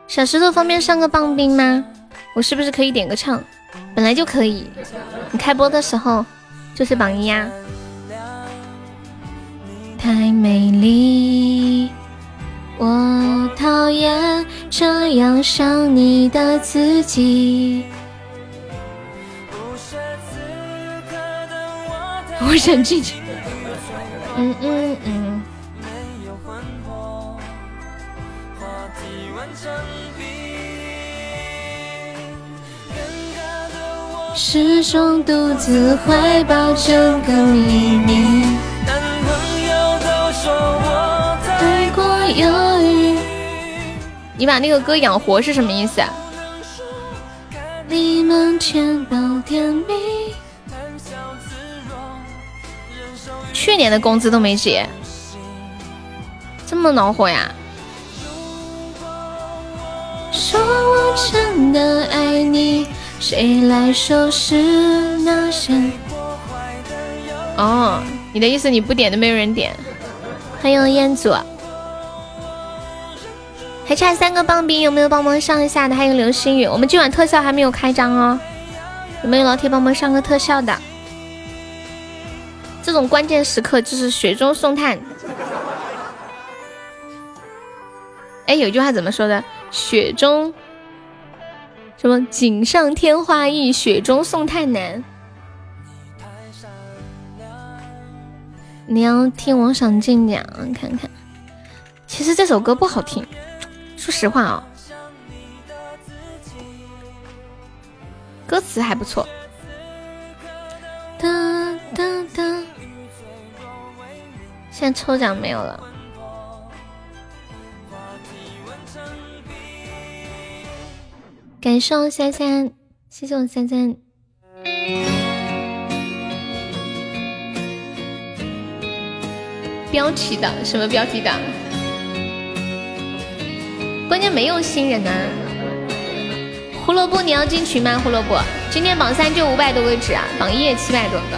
小石头，方便上个棒冰吗？我是不是可以点个唱？本来就可以，你开播的时候就是榜一呀。太美丽，我讨厌这样想你的自己。我想进去。嗯嗯嗯。始终独自怀抱整个秘密。你把那个歌养活是什么意思啊？去年的工资都没结，这么恼火呀？说我真的爱你，谁来收拾那些？哦，你的意思你不点都没有人点。欢迎彦祖，还差三个棒冰，有没有帮忙上一下的？还有流星雨，我们今晚特效还没有开张哦，有没有老铁帮忙上个特效的？这种关键时刻就是雪中送炭。哎，有句话怎么说的？雪中什么锦上添花易，雪中送炭难。你要听王赏静讲，看看。其实这首歌不好听，说实话啊，歌词还不错。哒哒哒。现在抽奖没有了。感谢我三三，谢谢我三三。标题党什么标题党？关键没有新人呢。胡萝卜，你要进群吗？胡萝卜，今天榜三就五百多个值啊，榜一也七百多个。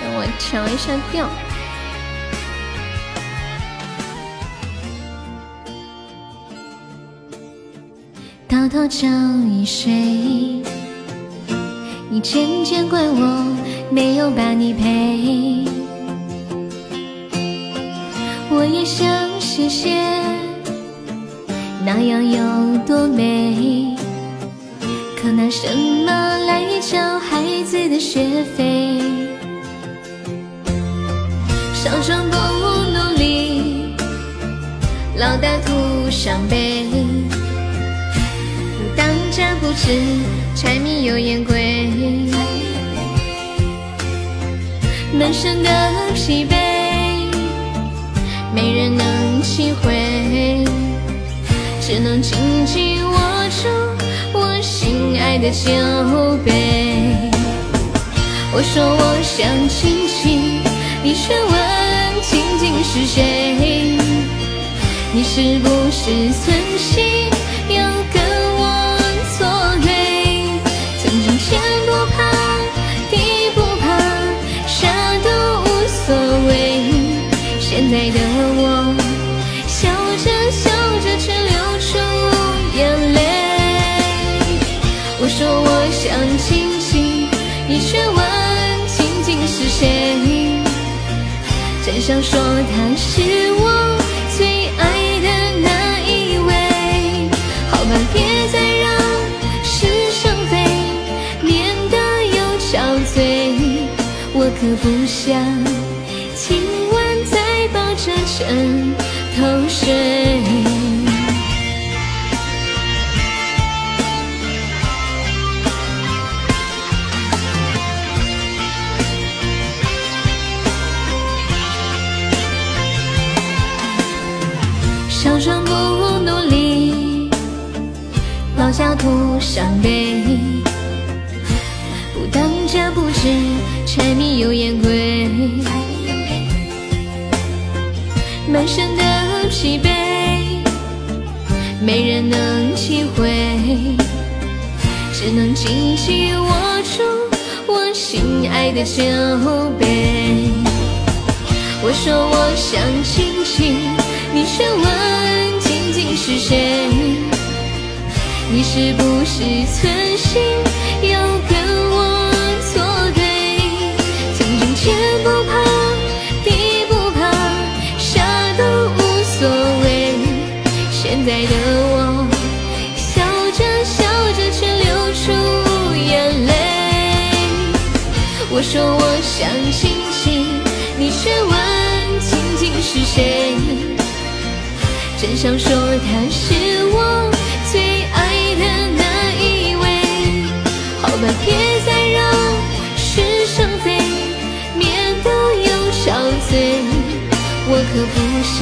等我调一下调。偷偷叫你睡。你渐渐怪我没有把你陪，我也想谢谢那样有多美？可拿什么来交孩子的学费？小时不努力，老大徒伤悲。当家不知柴米油盐贵，满身的疲惫，没人能体会，只能紧紧握住我。心爱的酒杯，我说我想亲亲，你却问静静是谁？你是不是存心要我想亲亲，你却问仅仅是谁？真想说他是我最爱的那一位。好吧，别再让是生非念得又憔悴。我可不想今晚再抱着枕头睡。家徒伤悲，不当家不知柴米油盐贵，满身的疲惫，没人能体会，只能紧紧握住我心爱的酒杯。我说我想亲亲，你却问仅仅是谁？你是不是存心要跟我作对？曾经天不怕地不怕，啥都无所谓。现在的我，笑着笑着却流出眼泪。我说我想亲亲，你却问仅仅是谁？真想说他是我别再让是生非变得又憔悴，我可不想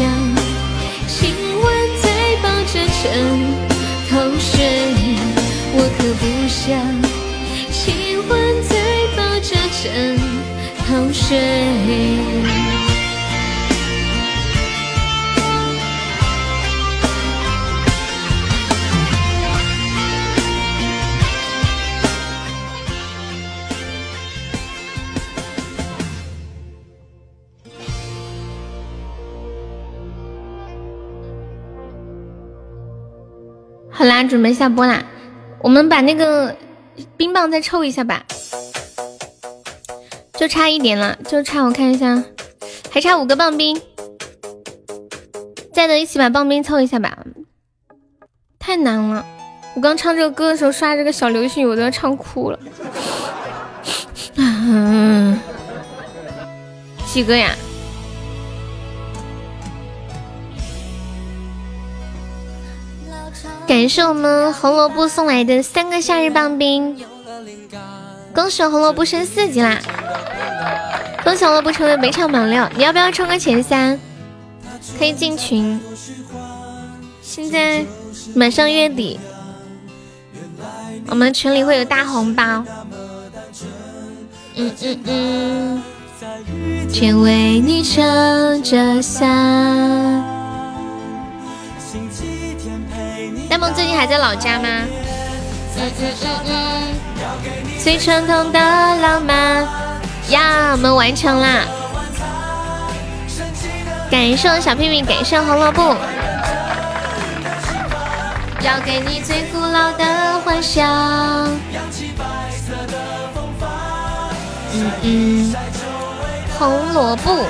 今晚再抱着枕头睡，我可不想今晚再抱着枕头睡。准备下播啦！我们把那个冰棒再抽一下吧，就差一点了，就差我看一下，还差五个棒冰，在的一起把棒冰凑一下吧。太难了，我刚唱这个歌的时候刷这个小流星雨，我都要唱哭了。几个呀？感谢我们红萝卜送来的三个夏日棒冰，恭喜红萝卜升四级啦！恭喜红萝卜成为每场榜六，你要不要冲个前三？可以进群。现在马上月底，我们群里会有大红包。嗯嗯嗯，天为你撑着伞。梦最近还在老家吗？嗯嗯嗯嗯，最传统的浪漫呀，我们完成啦！感谢小屁屁，感谢红萝卜，要给你最古老的幻想。嗯嗯，红萝卜。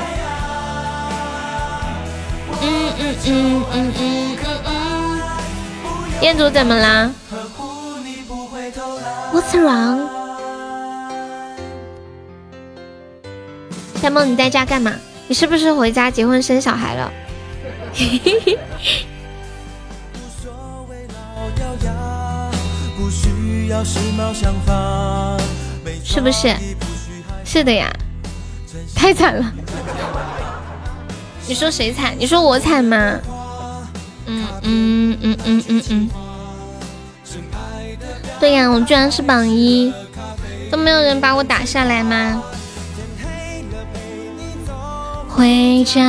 嗯嗯嗯嗯嗯嗯嗯。彦祖怎么啦？What's wrong？夏梦，你在家干嘛？你是不是回家结婚生小孩了？是不是？是的呀，太惨了。你说谁惨？你说我惨吗？嗯嗯嗯嗯嗯嗯。对呀，我居然是榜一，都没有人把我打下来吗？回家，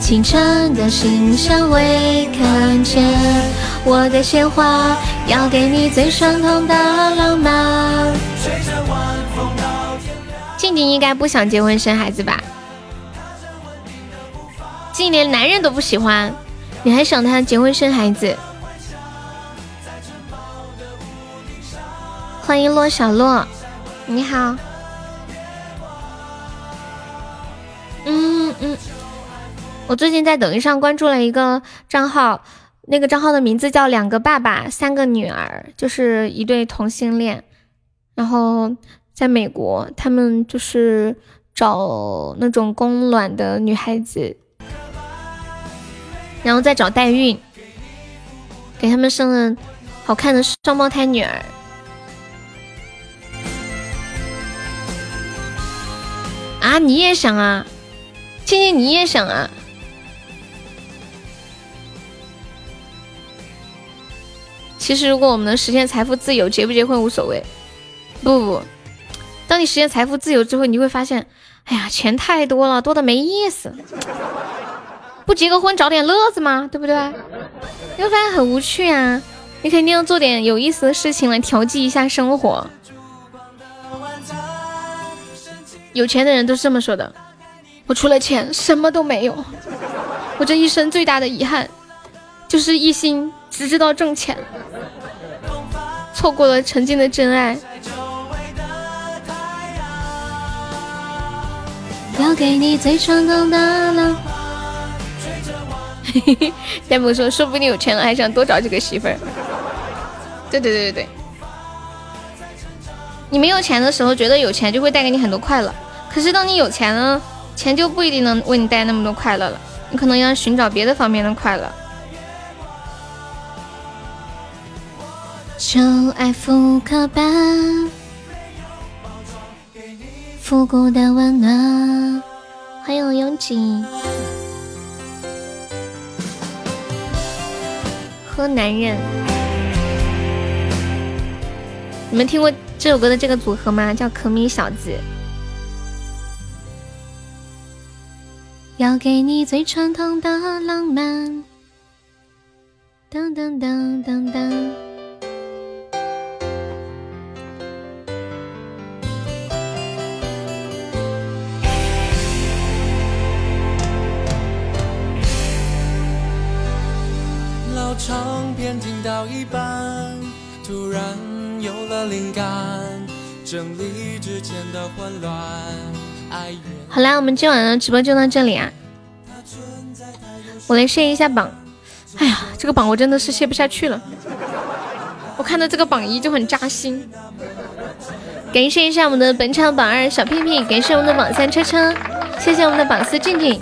清晨的星相会，看见我的鲜花，要给你最传统的浪漫。静静应该不想结婚生孩子吧？竟连男人都不喜欢，你还想他结婚生孩子？欢迎洛小洛，你好。嗯嗯，我最近在抖音上关注了一个账号，那个账号的名字叫“两个爸爸三个女儿”，就是一对同性恋，然后在美国，他们就是找那种供卵的女孩子。然后再找代孕，给他们生了好看的双胞胎女儿。啊，你也想啊，倩倩你也想啊。其实，如果我们能实现财富自由，结不结婚无所谓。不不，当你实现财富自由之后，你会发现，哎呀，钱太多了，多的没意思。不结个婚找点乐子吗？对不对？你会发现很无趣啊！你肯定要做点有意思的事情来调剂一下生活。有钱的人都是这么说的：我除了钱什么都没有。我这一生最大的遗憾，就是一心只知道挣钱，错过了曾经的真爱。要给你最传统的浪。嘿嘿，天母说，说不定有钱了还想多找几个媳妇儿。对对对对对，你没有钱的时候，觉得有钱就会带给你很多快乐。可是当你有钱了，钱就不一定能为你带那么多快乐了。你可能要寻找别的方面的快乐。就爱复刻版，复古的温暖。欢迎拥挤。喝男人，你们听过这首歌的这个组合吗？叫可米小子。要给你最传统的浪漫。噔噔噔噔噔。灵感，整理之前的混乱。好啦，我们今晚的直播就到这里啊！我来卸一下榜。哎呀，这个榜我真的是卸不下去了。我看到这个榜一就很扎心。感谢一下我们的本场榜二小屁屁，感谢我们的榜三车车，谢谢我们的榜四静静。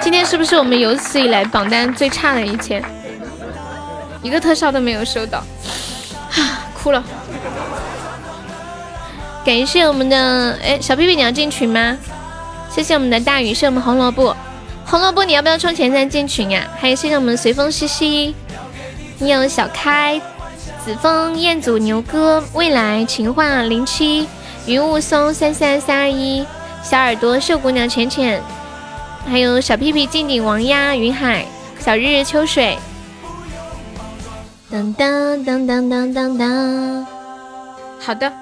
今天是不是我们有史以来榜单最差的一天？一个特效都没有收到，啊，哭了。感谢我们的哎小屁屁，你要进群吗？谢谢我们的大雨，是我们红萝卜，红萝卜你要不要充钱再进群呀？还有谢谢我们随风西西，你有小开、子枫、彦祖、牛哥、未来、情话、零七、云雾松、三三三二一、小耳朵、秀姑娘、浅浅，还有小屁屁、静静、王丫、云海、小日日、秋水。当当当当当当当，好的。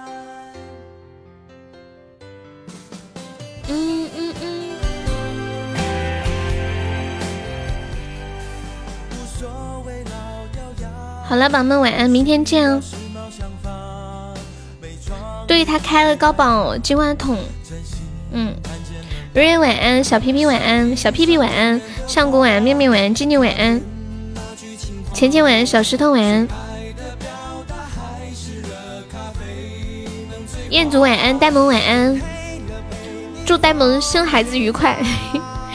好了，宝宝们晚安，明天见哦。对他开了高宝金话筒。嗯。瑞瑞晚安，小屁屁晚安，小屁屁晚安，上古晚安，面面晚安，静静晚安。浅浅晚安，小石头晚安，彦祖晚安，呆萌晚安，祝呆萌生孩子愉快。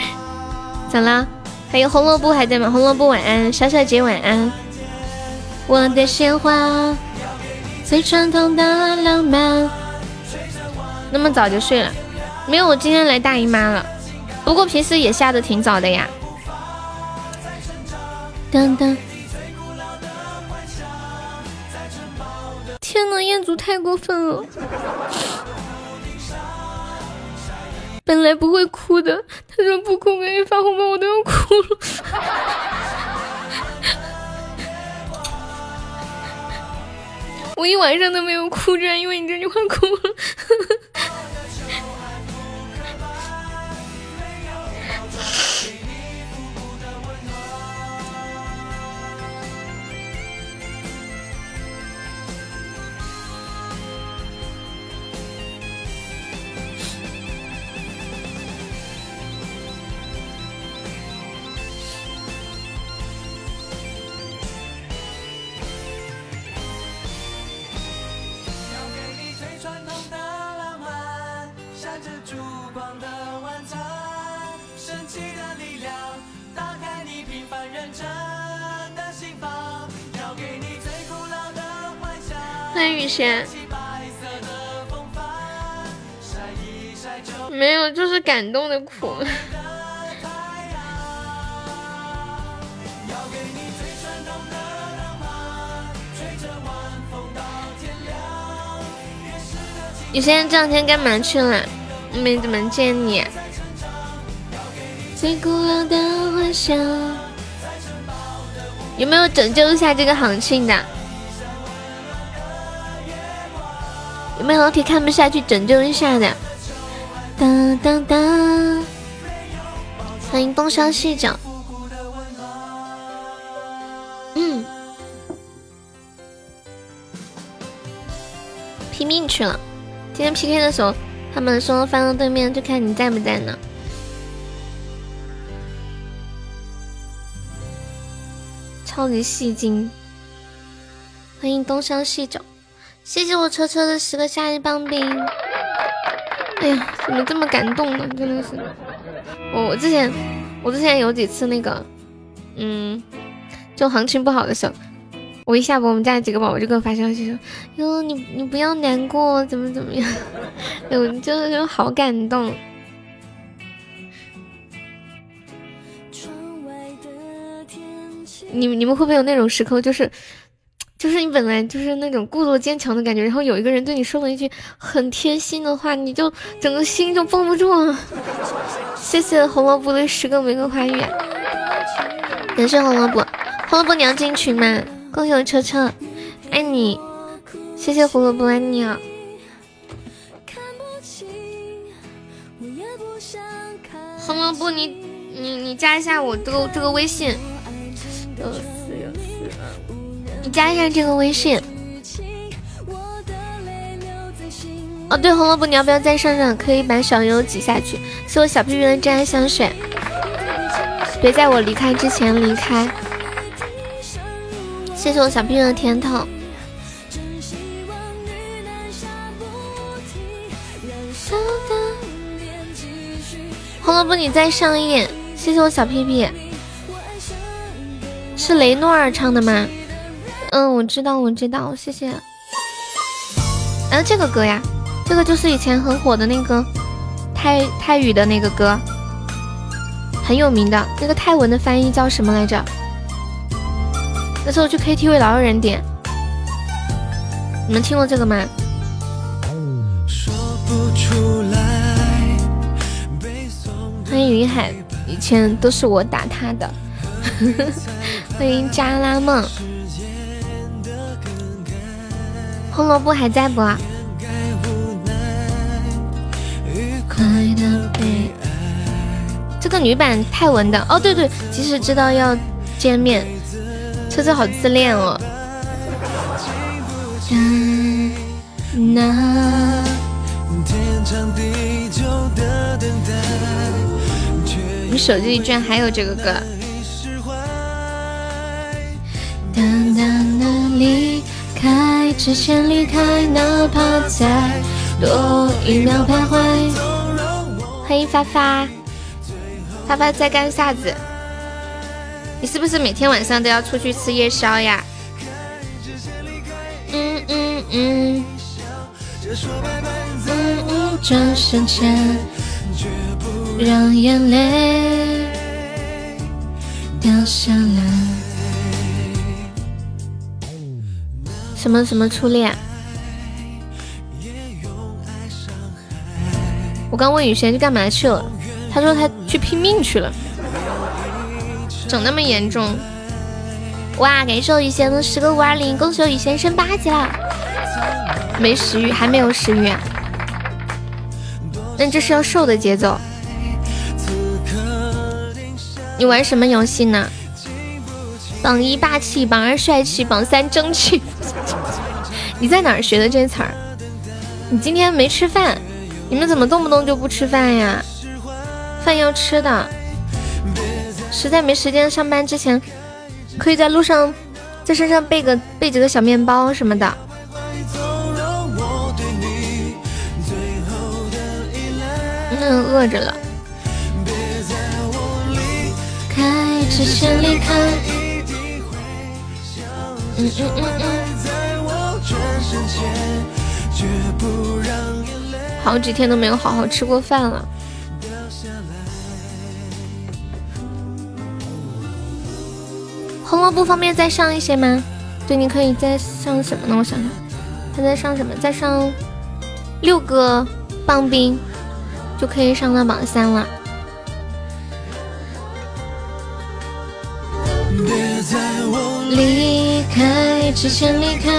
咋啦？还有红萝卜还在吗？红萝卜晚安，小小姐晚安。我的鲜花，最传统的浪漫。那么早就睡了？没有，我今天来大姨妈了。不过平时也下的挺早的呀。当当。天呐，彦祖太过分了。本来不会哭的，他说不哭给你发红包，我都要哭了。我一晚上都没有哭，居然因为你这句话哭了。欢迎雨贤，没有，就是感动的哭。你现在这两天干嘛去了？没怎么见你。最古老的幻想，有没有拯救一下这个行情的？有没有老铁看不下去拯救一下的？当当当！欢迎东山西角。嗯，拼命去了。今天 PK 的时候，他们说翻到对面就看你在不在呢。超级戏精！欢迎东山西角。谢谢我车车的十个夏日棒冰。哎呀，怎么这么感动呢？真的是，我我之前我之前有几次那个，嗯，就行情不好的时候，我一下播，我们家几个宝宝就给我发消息说：“哟，你你不要难过，怎么怎么样？” 哎我就就好感动。你你们会不会有那种时刻，就是？就是你本来就是那种故作坚强的感觉，然后有一个人对你说了一句很贴心的话，你就整个心就绷不住了。谢谢红萝卜的十个玫瑰花语，感谢红萝卜，红萝卜你要进群吗？恭喜我车车，爱你，谢谢胡萝卜爱你啊。红萝卜你你你加一下我这个这个微信。你加一下这个微信。哦，对，红萝卜，你要不要再上上？可以把小优挤下去。谢我小屁屁的真爱香水，别在我离开之前离开。谢谢我小屁屁的甜筒。红萝卜，你再上一点。谢谢我小屁屁。是雷诺尔唱的吗？嗯，我知道，我知道，谢谢。哎，这个歌呀，这个就是以前很火的那个泰泰语的那个歌，很有名的。那个泰文的翻译叫什么来着？那时候去 KTV 老有人点。你们听过这个吗？欢迎云海，以前都是我打他的。欢迎加拉梦。红萝卜还在不？这个女版泰文的哦，对对，即使知道要见面，车车好自恋哦。你手机里居然还有这个歌？淡淡的离开之前离开，哪怕再多一秒徘徊。欢迎发发，发发在干啥子？你是不是每天晚上都要出去吃夜宵呀？嗯嗯嗯。嗯嗯，转身前，让眼泪掉下来。什么什么初恋？我刚问雨轩去干嘛去了，他说他去拼命去了，整那么严重？哇！感谢我雨轩的十个五二零，恭喜我雨轩升八级了。没食欲，还没有食欲啊？那这是要瘦的节奏。你玩什么游戏呢？榜一霸气，榜二帅气，榜三争气。你在哪儿学的这词儿？你今天没吃饭？你们怎么动不动就不吃饭呀？饭要吃的。实在没时间上班之前，可以在路上在身上备个备几个小面包什么的。嗯，饿着了。开之前离开。嗯嗯嗯嗯。好几天都没有好好吃过饭了。红萝卜方便再上一些吗？对，你可以再上什么呢？我想想，他在上什么？再上六个棒冰，就可以上到榜三了。离开之前离开。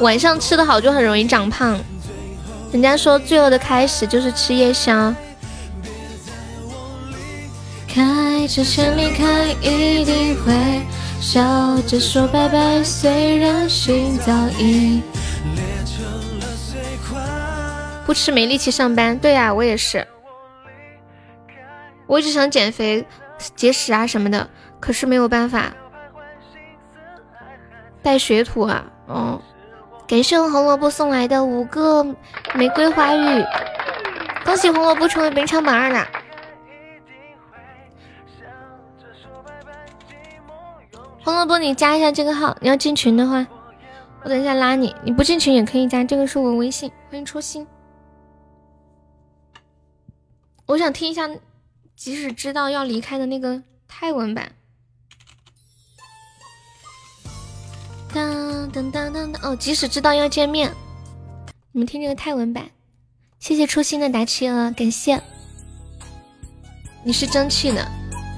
晚上吃的好就很容易长胖，人家说罪恶的开始就是吃夜宵。开之前离开一定会笑着说拜拜，虽然心早已不吃没力气上班。对呀，我也是，我一直想减肥、节食啊什么的，可是没有办法。带水土啊，哦，感谢红萝卜送来的五个玫瑰花语，恭喜红萝卜成为本场榜二啦！红萝卜，你加一下这个号，你要进群的话，我等一下拉你，你不进群也可以加，这个是我微信，欢迎初心。我想听一下，即使知道要离开的那个泰文版。当当当当当哦！即使知道要见面，你们听这个泰文版。谢谢初心的打气鹅，感谢。你是争气的，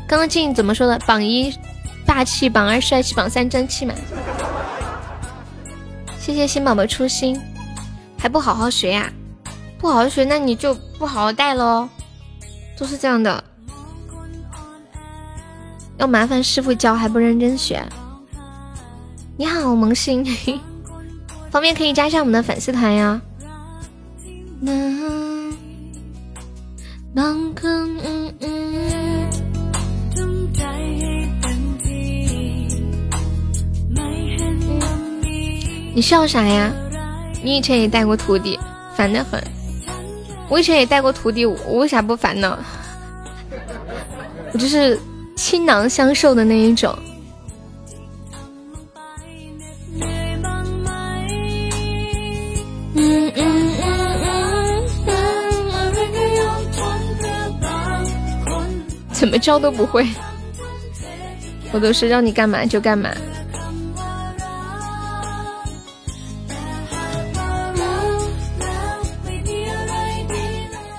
刚刚静怎么说的？榜一霸气，榜二帅气，榜三争气嘛。谢谢新宝宝初心，还不好好学呀？不好好学，那你就不好好带喽。都是这样的，要麻烦师傅教，还不认真学。你好，萌新，方便可以加上我们的粉丝团呀。你笑啥呀？你以前也带过徒弟，烦得很。我以前也带过徒弟，我为啥不烦呢？我就是倾囊相授的那一种。怎么教都不会，我都是让你干嘛就干嘛，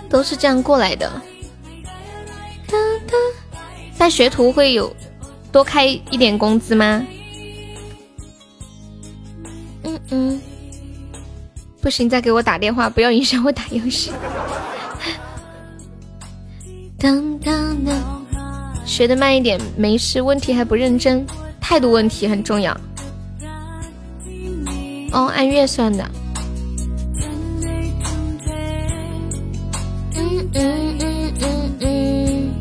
都是这样过来的。带学徒会有多开一点工资吗？嗯嗯。不行，再给我打电话，不要影响我打游戏。当当当，学的慢一点没事，问题还不认真，态度问题很重要。哦，按月算的。嗯嗯嗯嗯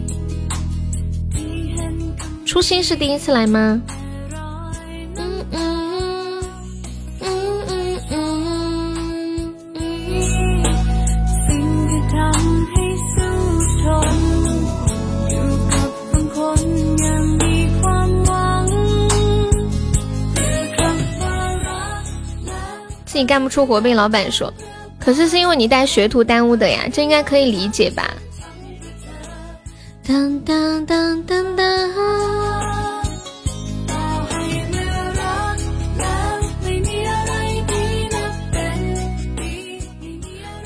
初心是第一次来吗？嗯嗯嗯自己干不出活被老板说，可是是因为你带学徒耽误的呀，这应该可以理解吧？当当当当当。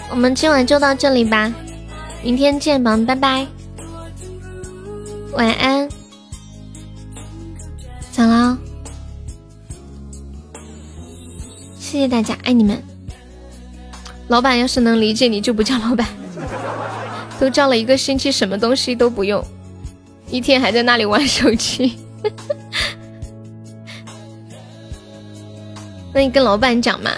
我们今晚就到这里吧，明天见，宝们，拜拜，晚安，早了。谢谢大家，爱你们。老板要是能理解你，就不叫老板。都叫了一个星期，什么东西都不用，一天还在那里玩手机。那你跟老板讲嘛。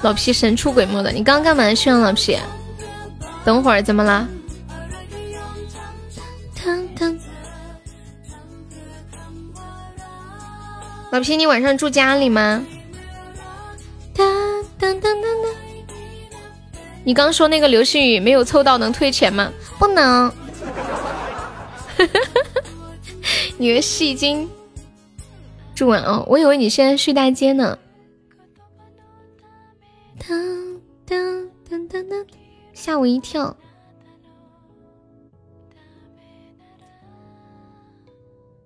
老皮神出鬼没的，你刚刚干嘛去了？老皮，等会儿怎么了？老皮，你晚上住家里吗？你刚说那个流星雨没有凑到能退钱吗？不能。你的戏精住完哦，我以为你现在睡大街呢。噔噔噔噔噔，吓我一跳。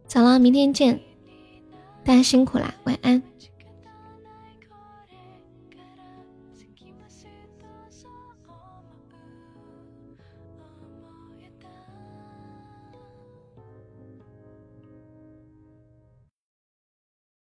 早了，明天见，大家辛苦啦，晚安。